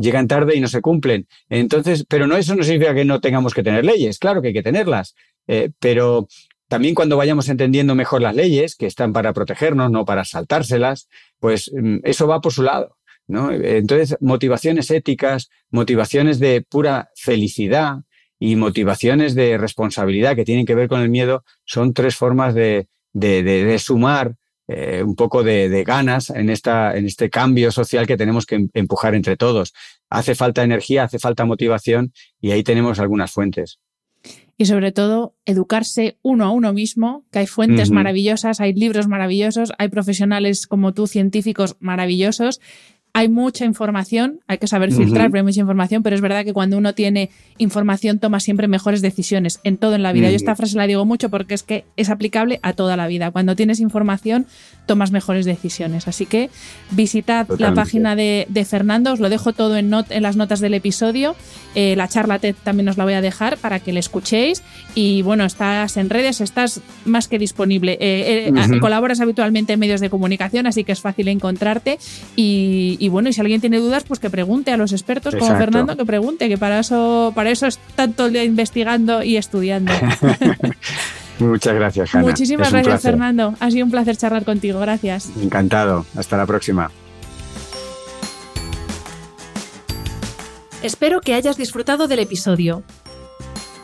[SPEAKER 3] llegan tarde y no se cumplen. Entonces, pero no eso no significa que no tengamos que tener leyes, claro que hay que tenerlas, Eh, pero también cuando vayamos entendiendo mejor las leyes, que están para protegernos, no para saltárselas, pues mm, eso va por su lado. ¿no? Entonces, motivaciones éticas, motivaciones de pura felicidad y motivaciones de responsabilidad que tienen que ver con el miedo son tres formas de, de, sumar eh, un poco de, ganas en, esta, en este cambio social que tenemos que em, empujar entre todos. Hace falta energía, hace falta motivación y ahí tenemos algunas fuentes
[SPEAKER 1] y sobre todo educarse uno a uno mismo, que hay fuentes maravillosas, hay libros maravillosos, hay profesionales como tú, científicos maravillosos hay mucha información, hay que saber filtrar, pero hay mucha información, pero es verdad que cuando uno tiene información toma siempre mejores decisiones en todo en la vida. Yo esta frase la digo mucho porque es que es aplicable a toda la vida. Cuando tienes información tomas mejores decisiones. Así que visitad la página de, Fernando, os lo dejo todo en, en las notas del episodio. Eh, la charla TED también os la voy a dejar para que le escuchéis. Y bueno, estás en redes, estás más que disponible. Eh, eh, colaboras habitualmente en medios de comunicación, así que es fácil encontrarte. y y bueno, y si alguien tiene dudas, pues que pregunte a los expertos como Fernando, que pregunte, que para eso, para eso es tanto investigando y estudiando. [LAUGHS]
[SPEAKER 3] Muchas gracias, Hanna.
[SPEAKER 1] Muchísimas gracias, Fernando. Ha sido un placer charlar contigo. Gracias.
[SPEAKER 3] Encantado. Hasta la próxima.
[SPEAKER 1] Espero que hayas disfrutado del episodio.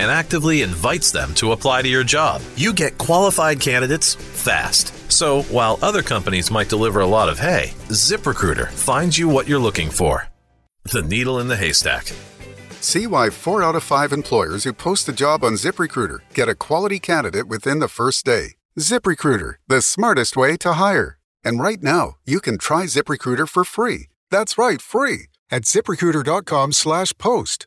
[SPEAKER 6] and actively invites them to apply to your job. You get qualified candidates fast. So, while other companies might deliver a lot of hay, ZipRecruiter finds you what you're looking for. The needle in the haystack.
[SPEAKER 7] See why 4 out of 5 employers who post a job on ZipRecruiter get a quality candidate within the first day. ZipRecruiter, the smartest way to hire. And right now, you can try ZipRecruiter for free. That's right, free at ziprecruiter.com slash post.